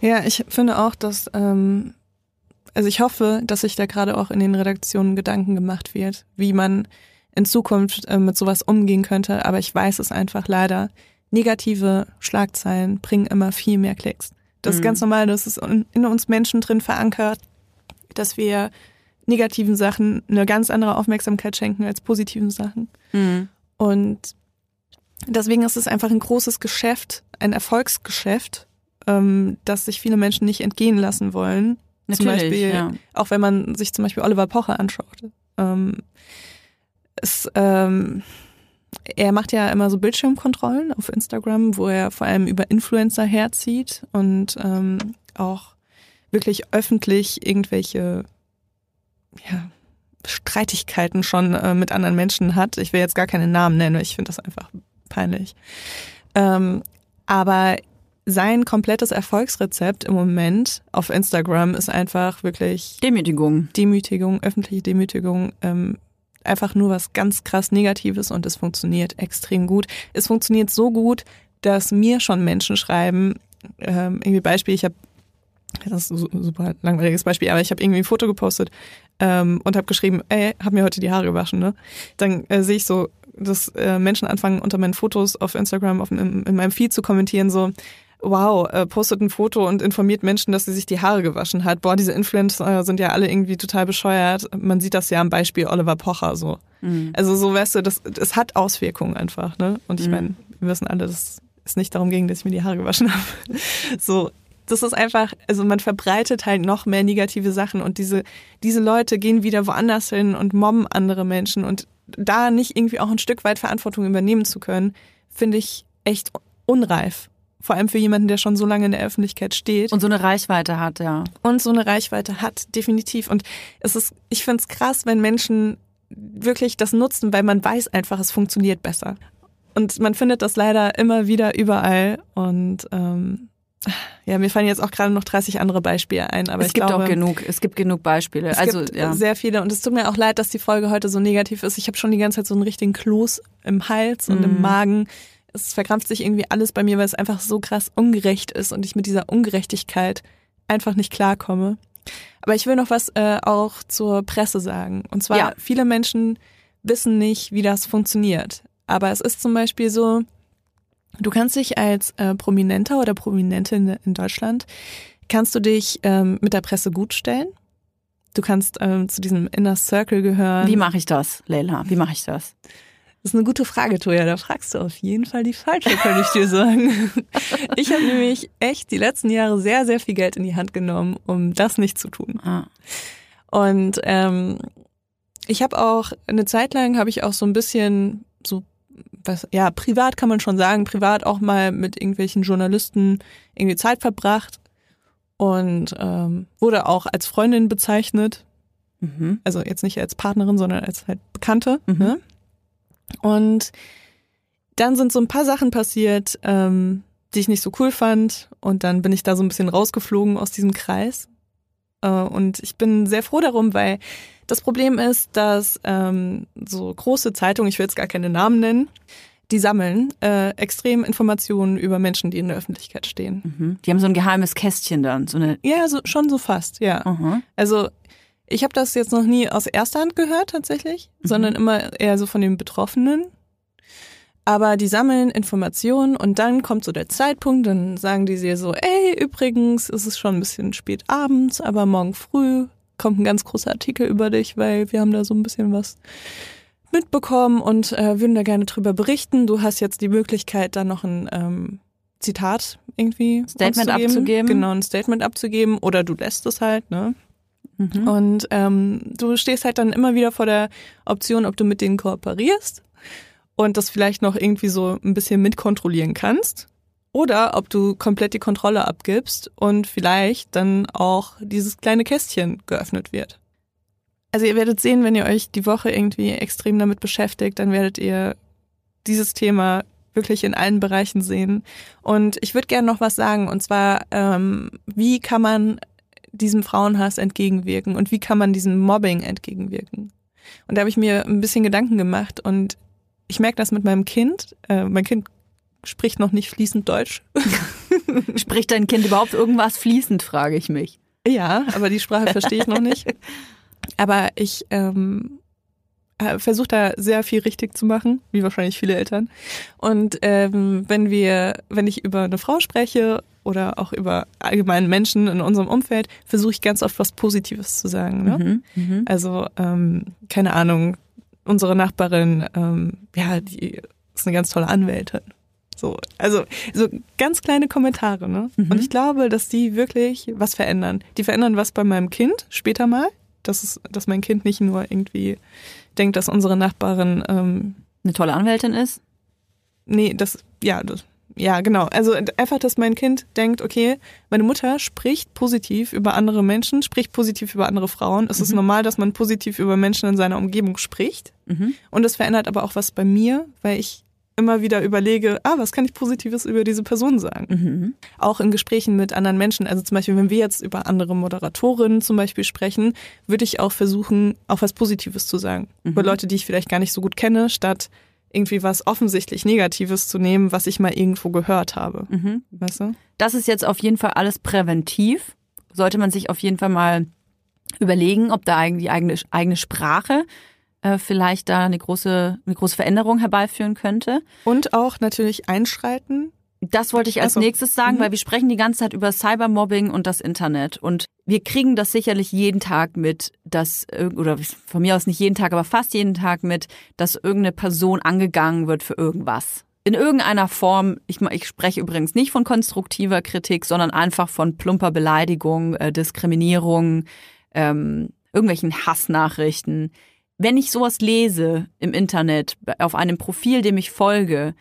ja, ich finde auch, dass, ähm, also ich hoffe, dass sich da gerade auch in den Redaktionen Gedanken gemacht wird, wie man in Zukunft äh, mit sowas umgehen könnte. Aber ich weiß es einfach leider. Negative Schlagzeilen bringen immer viel mehr Klicks. Das ist Mhm. ganz normal, das ist in uns Menschen drin verankert, dass wir negativen Sachen eine ganz andere Aufmerksamkeit schenken als positiven Sachen. Und deswegen ist es einfach ein großes Geschäft, ein Erfolgsgeschäft, ähm, das sich viele Menschen nicht entgehen lassen wollen. zum Natürlich, Beispiel, ja. auch wenn man sich zum Beispiel Oliver Pocher anschaut. Ähm, es, ähm, er macht ja immer so Bildschirmkontrollen auf Instagram, wo er vor allem über Influencer herzieht und ähm, auch wirklich öffentlich irgendwelche ja, Streitigkeiten schon äh, mit anderen Menschen hat. Ich will jetzt gar keine Namen nennen, ich finde das einfach peinlich. Ähm, aber sein komplettes Erfolgsrezept im Moment auf Instagram ist einfach wirklich Demütigung. Demütigung, öffentliche Demütigung, ähm, einfach nur was ganz krass Negatives und es funktioniert extrem gut. Es funktioniert so gut, dass mir schon Menschen schreiben, ähm, irgendwie Beispiel, ich habe das ist ein super langweiliges Beispiel, aber ich habe irgendwie ein Foto gepostet ähm, und habe geschrieben, ey, hab mir heute die Haare gewaschen, ne? Dann äh, sehe ich so, dass äh, Menschen anfangen unter meinen Fotos auf Instagram auf, in, in meinem Feed zu kommentieren, so, wow, äh, postet ein Foto und informiert Menschen, dass sie sich die Haare gewaschen hat. Boah, diese Influencer sind ja alle irgendwie total bescheuert. Man sieht das ja am Beispiel Oliver Pocher so. Mhm. Also so weißt du, das, das hat Auswirkungen einfach, ne? Und ich mhm. meine, wir wissen alle, dass es nicht darum ging, dass ich mir die Haare gewaschen habe. So, das ist einfach, also man verbreitet halt noch mehr negative Sachen und diese, diese Leute gehen wieder woanders hin und mobben andere Menschen und da nicht irgendwie auch ein Stück weit Verantwortung übernehmen zu können, finde ich echt unreif. Vor allem für jemanden, der schon so lange in der Öffentlichkeit steht. Und so eine Reichweite hat, ja. Und so eine Reichweite hat, definitiv. Und es ist, ich finde es krass, wenn Menschen wirklich das nutzen, weil man weiß einfach, es funktioniert besser. Und man findet das leider immer wieder überall. Und ähm, ja, mir fallen jetzt auch gerade noch 30 andere Beispiele ein, aber es ich gibt glaube, auch genug, es gibt genug Beispiele. Es also gibt ja. sehr viele und es tut mir auch leid, dass die Folge heute so negativ ist. Ich habe schon die ganze Zeit so einen richtigen Kloß im Hals und Mhm. im Magen. Es verkrampft sich irgendwie alles bei mir, weil es einfach so krass ungerecht ist und ich mit dieser Ungerechtigkeit einfach nicht klarkomme. Aber ich will noch was äh, auch zur Presse sagen. Und zwar, Ja. viele Menschen wissen nicht, wie das funktioniert. Aber es ist zum Beispiel so, du kannst dich als äh, Prominenter oder Prominentin in Deutschland, kannst du dich ähm, mit der Presse gut stellen. Du kannst ähm, zu diesem Inner Circle gehören. Wie mache ich das, Leila? Wie mache ich das? Das ist eine gute Frage, Toja. Da fragst du auf jeden Fall die falsche, kann ich dir sagen. Ich habe nämlich echt die letzten Jahre sehr, sehr viel Geld in die Hand genommen, um das nicht zu tun. Ah. Und ähm, ich habe auch eine Zeit lang habe ich auch so ein bisschen was ja privat kann man schon sagen, privat auch mal mit irgendwelchen Journalisten irgendwie Zeit verbracht und ähm, wurde auch als Freundin bezeichnet. Mhm. Also jetzt nicht als Partnerin, sondern als halt Bekannte. Mhm. Ne? Und dann sind so ein paar Sachen passiert, ähm, die ich nicht so cool fand. Und dann bin ich da so ein bisschen rausgeflogen aus diesem Kreis. Äh, und ich bin sehr froh darum, weil das Problem ist, dass ähm, so große Zeitungen, ich will jetzt gar keine Namen nennen, die sammeln äh, extrem Informationen über Menschen, die in der Öffentlichkeit stehen. Mhm. Die haben so ein geheimes Kästchen dann, so eine. Ja, so, schon so fast, ja. Aha. Also ich habe das jetzt noch nie aus erster Hand gehört tatsächlich, Mhm. sondern immer eher so von den Betroffenen. Aber die sammeln Informationen und dann kommt so der Zeitpunkt, dann sagen die dir so, ey, übrigens ist es schon ein bisschen spät abends, aber morgen früh kommt ein ganz großer Artikel über dich, weil wir haben da so ein bisschen was mitbekommen und äh, würden da gerne drüber berichten. Du hast jetzt die Möglichkeit, da noch ein ähm, Zitat irgendwie Statement uns zu geben. abzugeben. Genau, ein Statement abzugeben oder du lässt es halt, ne? Mhm. Und ähm, du stehst halt dann immer wieder vor der Option, ob du mit denen kooperierst und das vielleicht noch irgendwie so ein bisschen mitkontrollieren kannst. Oder ob du komplett die Kontrolle abgibst und vielleicht dann auch dieses kleine Kästchen geöffnet wird. Also ihr werdet sehen, wenn ihr euch die Woche irgendwie extrem damit beschäftigt, dann werdet ihr dieses Thema wirklich in allen Bereichen sehen. Und ich würde gerne noch was sagen, und zwar, ähm, wie kann man diesem Frauenhass entgegenwirken und wie kann man diesem Mobbing entgegenwirken? Und da habe ich mir ein bisschen Gedanken gemacht und ich merke das mit meinem Kind. Äh, mein Kind spricht noch nicht fließend Deutsch. Spricht dein Kind überhaupt irgendwas fließend, frage ich mich. Ja, aber die Sprache verstehe ich noch nicht. Aber ich ähm, versuche da sehr viel richtig zu machen, wie wahrscheinlich viele Eltern. Und ähm, wenn wir, wenn ich über eine Frau spreche oder auch über allgemeinen Menschen in unserem Umfeld, versuche ich ganz oft was Positives zu sagen. Ne? Mhm. Mhm. Also, ähm, keine Ahnung, unsere Nachbarin, ähm, ja, die ist eine ganz tolle Anwältin. So, also so ganz kleine Kommentare, ne? Mhm. Und ich glaube, dass die wirklich was verändern. Die verändern was bei meinem Kind später mal, dass es, dass mein Kind nicht nur irgendwie denkt, dass unsere Nachbarin, ähm, Eine tolle Anwältin ist. nee, das, ja, das, ja, genau. Also einfach, dass mein Kind denkt, okay, meine Mutter spricht positiv über andere Menschen, spricht positiv über andere Frauen. Es ist Mhm. normal, dass man positiv über Menschen in seiner Umgebung spricht. Mhm. Und es verändert aber auch was bei mir, weil ich immer wieder überlege, ah, was kann ich Positives über diese Person sagen? Mhm. Auch in Gesprächen mit anderen Menschen. Also zum Beispiel, wenn wir jetzt über andere Moderatorinnen zum Beispiel sprechen, würde ich auch versuchen, auch was Positives zu sagen. Mhm. Über Leute, die ich vielleicht gar nicht so gut kenne, statt irgendwie was offensichtlich Negatives zu nehmen, was ich mal irgendwo gehört habe. Mhm. Weißt du? Das ist jetzt auf jeden Fall alles präventiv. Sollte man sich auf jeden Fall mal überlegen, ob da eigentlich die eigene, eigene Sprache äh, vielleicht da eine große, eine große Veränderung herbeiführen könnte. Und auch natürlich einschreiten. Das wollte ich als Also, nächstes sagen, mhm. weil wir sprechen die ganze Zeit über Cybermobbing und das Internet. Und wir kriegen das sicherlich jeden Tag mit, dass, oder von mir aus nicht jeden Tag, aber fast jeden Tag mit, dass irgendeine Person angegangen wird für irgendwas. In irgendeiner Form, ich, ich spreche übrigens nicht von konstruktiver Kritik, sondern einfach von plumper Beleidigung, äh, Diskriminierung, ähm, irgendwelchen Hassnachrichten. Wenn ich sowas lese im Internet, auf einem Profil, dem ich folge,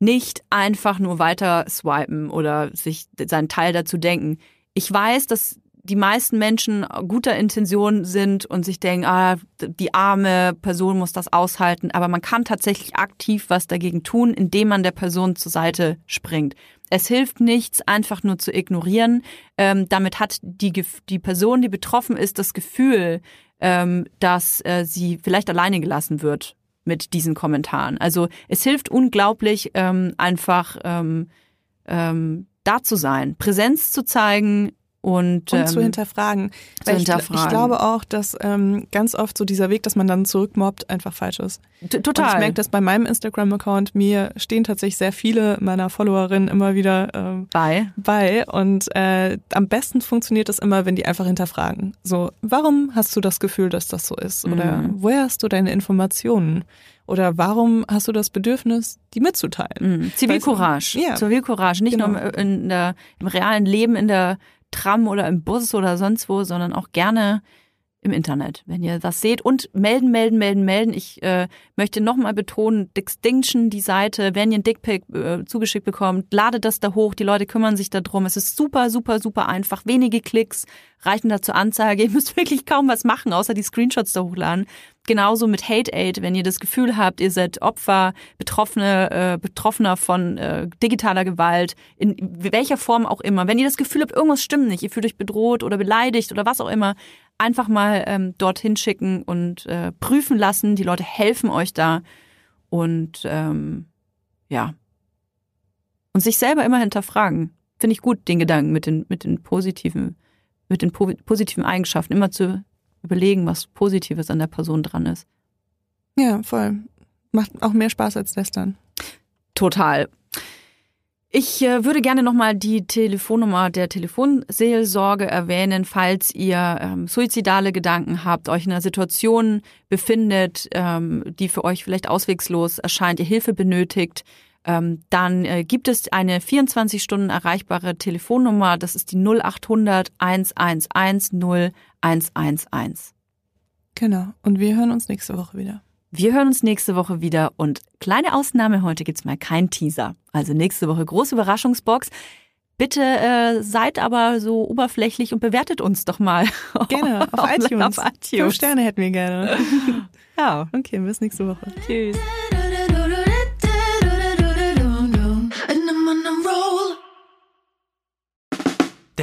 nicht einfach nur weiter swipen oder sich seinen Teil dazu denken. Ich weiß, dass die meisten Menschen guter Intention sind und sich denken, ah, die arme Person muss das aushalten, aber man kann tatsächlich aktiv was dagegen tun, indem man der Person zur Seite springt. Es hilft nichts, einfach nur zu ignorieren. Ähm, damit hat die, die Person, die betroffen ist, das Gefühl, ähm, dass äh, sie vielleicht alleine gelassen wird mit diesen Kommentaren. Also es hilft unglaublich, ähm, einfach ähm, ähm, da zu sein, Präsenz zu zeigen und, Und zu ähm, hinterfragen. zu ich, hinterfragen. ich glaube auch, dass ähm, ganz oft so dieser Weg, dass man dann zurückmobbt, einfach falsch ist. t- total. Und ich merke das bei meinem Instagram-Account. Mir stehen tatsächlich sehr viele meiner Followerinnen immer wieder ähm, bei. bei. Und äh, am besten funktioniert das immer, wenn die einfach hinterfragen. So, warum hast du das Gefühl, dass das so ist? Oder Mhm. woher hast du deine Informationen? Oder warum hast du das Bedürfnis, die mitzuteilen? Mhm. Zivilcourage. Ja. Zivilcourage. Nicht Genau. nur im, in der, im realen Leben, in der Tram oder im Bus oder sonst wo, sondern auch gerne im Internet, wenn ihr das seht. Und melden, melden, melden, melden. Ich äh, möchte nochmal betonen, Distinction, die Seite, wenn ihr ein Dickpick äh, zugeschickt bekommt, ladet das da hoch, die Leute kümmern sich darum. Es ist super, super, super einfach. Wenige Klicks reichen da zur Anzeige. Ihr müsst wirklich kaum was machen, außer die Screenshots da hochladen. Genauso mit Hate Aid, wenn ihr das Gefühl habt, ihr seid Opfer, Betroffene, äh, Betroffener von äh, digitaler Gewalt, in welcher Form auch immer. Wenn ihr das Gefühl habt, irgendwas stimmt nicht, ihr fühlt euch bedroht oder beleidigt oder was auch immer, einfach mal ähm, dorthin schicken und äh, prüfen lassen. Die Leute helfen euch da und ähm, ja. Und sich selber immer hinterfragen. Finde ich gut, den Gedanken mit den, mit den positiven, mit den po positiven Eigenschaften, immer zu überlegen, was Positives an der Person dran ist. Ja, voll. Macht auch mehr Spaß als Lästern. Total. Ich äh, würde gerne nochmal die Telefonnummer der Telefonseelsorge erwähnen, falls ihr ähm, suizidale Gedanken habt, euch in einer Situation befindet, ähm, die für euch vielleicht auswegslos erscheint, ihr Hilfe benötigt. Ähm, dann äh, gibt es eine 24 Stunden erreichbare Telefonnummer, das ist die 0800 111 0111. Genau. Und wir hören uns nächste Woche wieder. Wir hören uns nächste Woche wieder und kleine Ausnahme, heute gibt's mal keinen Teaser. Also nächste Woche große Überraschungsbox. Bitte äh, seid aber so oberflächlich und bewertet uns doch mal. Gerne. Auf, iTunes. Auf Fünf iTunes. Sterne hätten wir gerne. Ja. Okay, bis nächste Woche. Tschüss.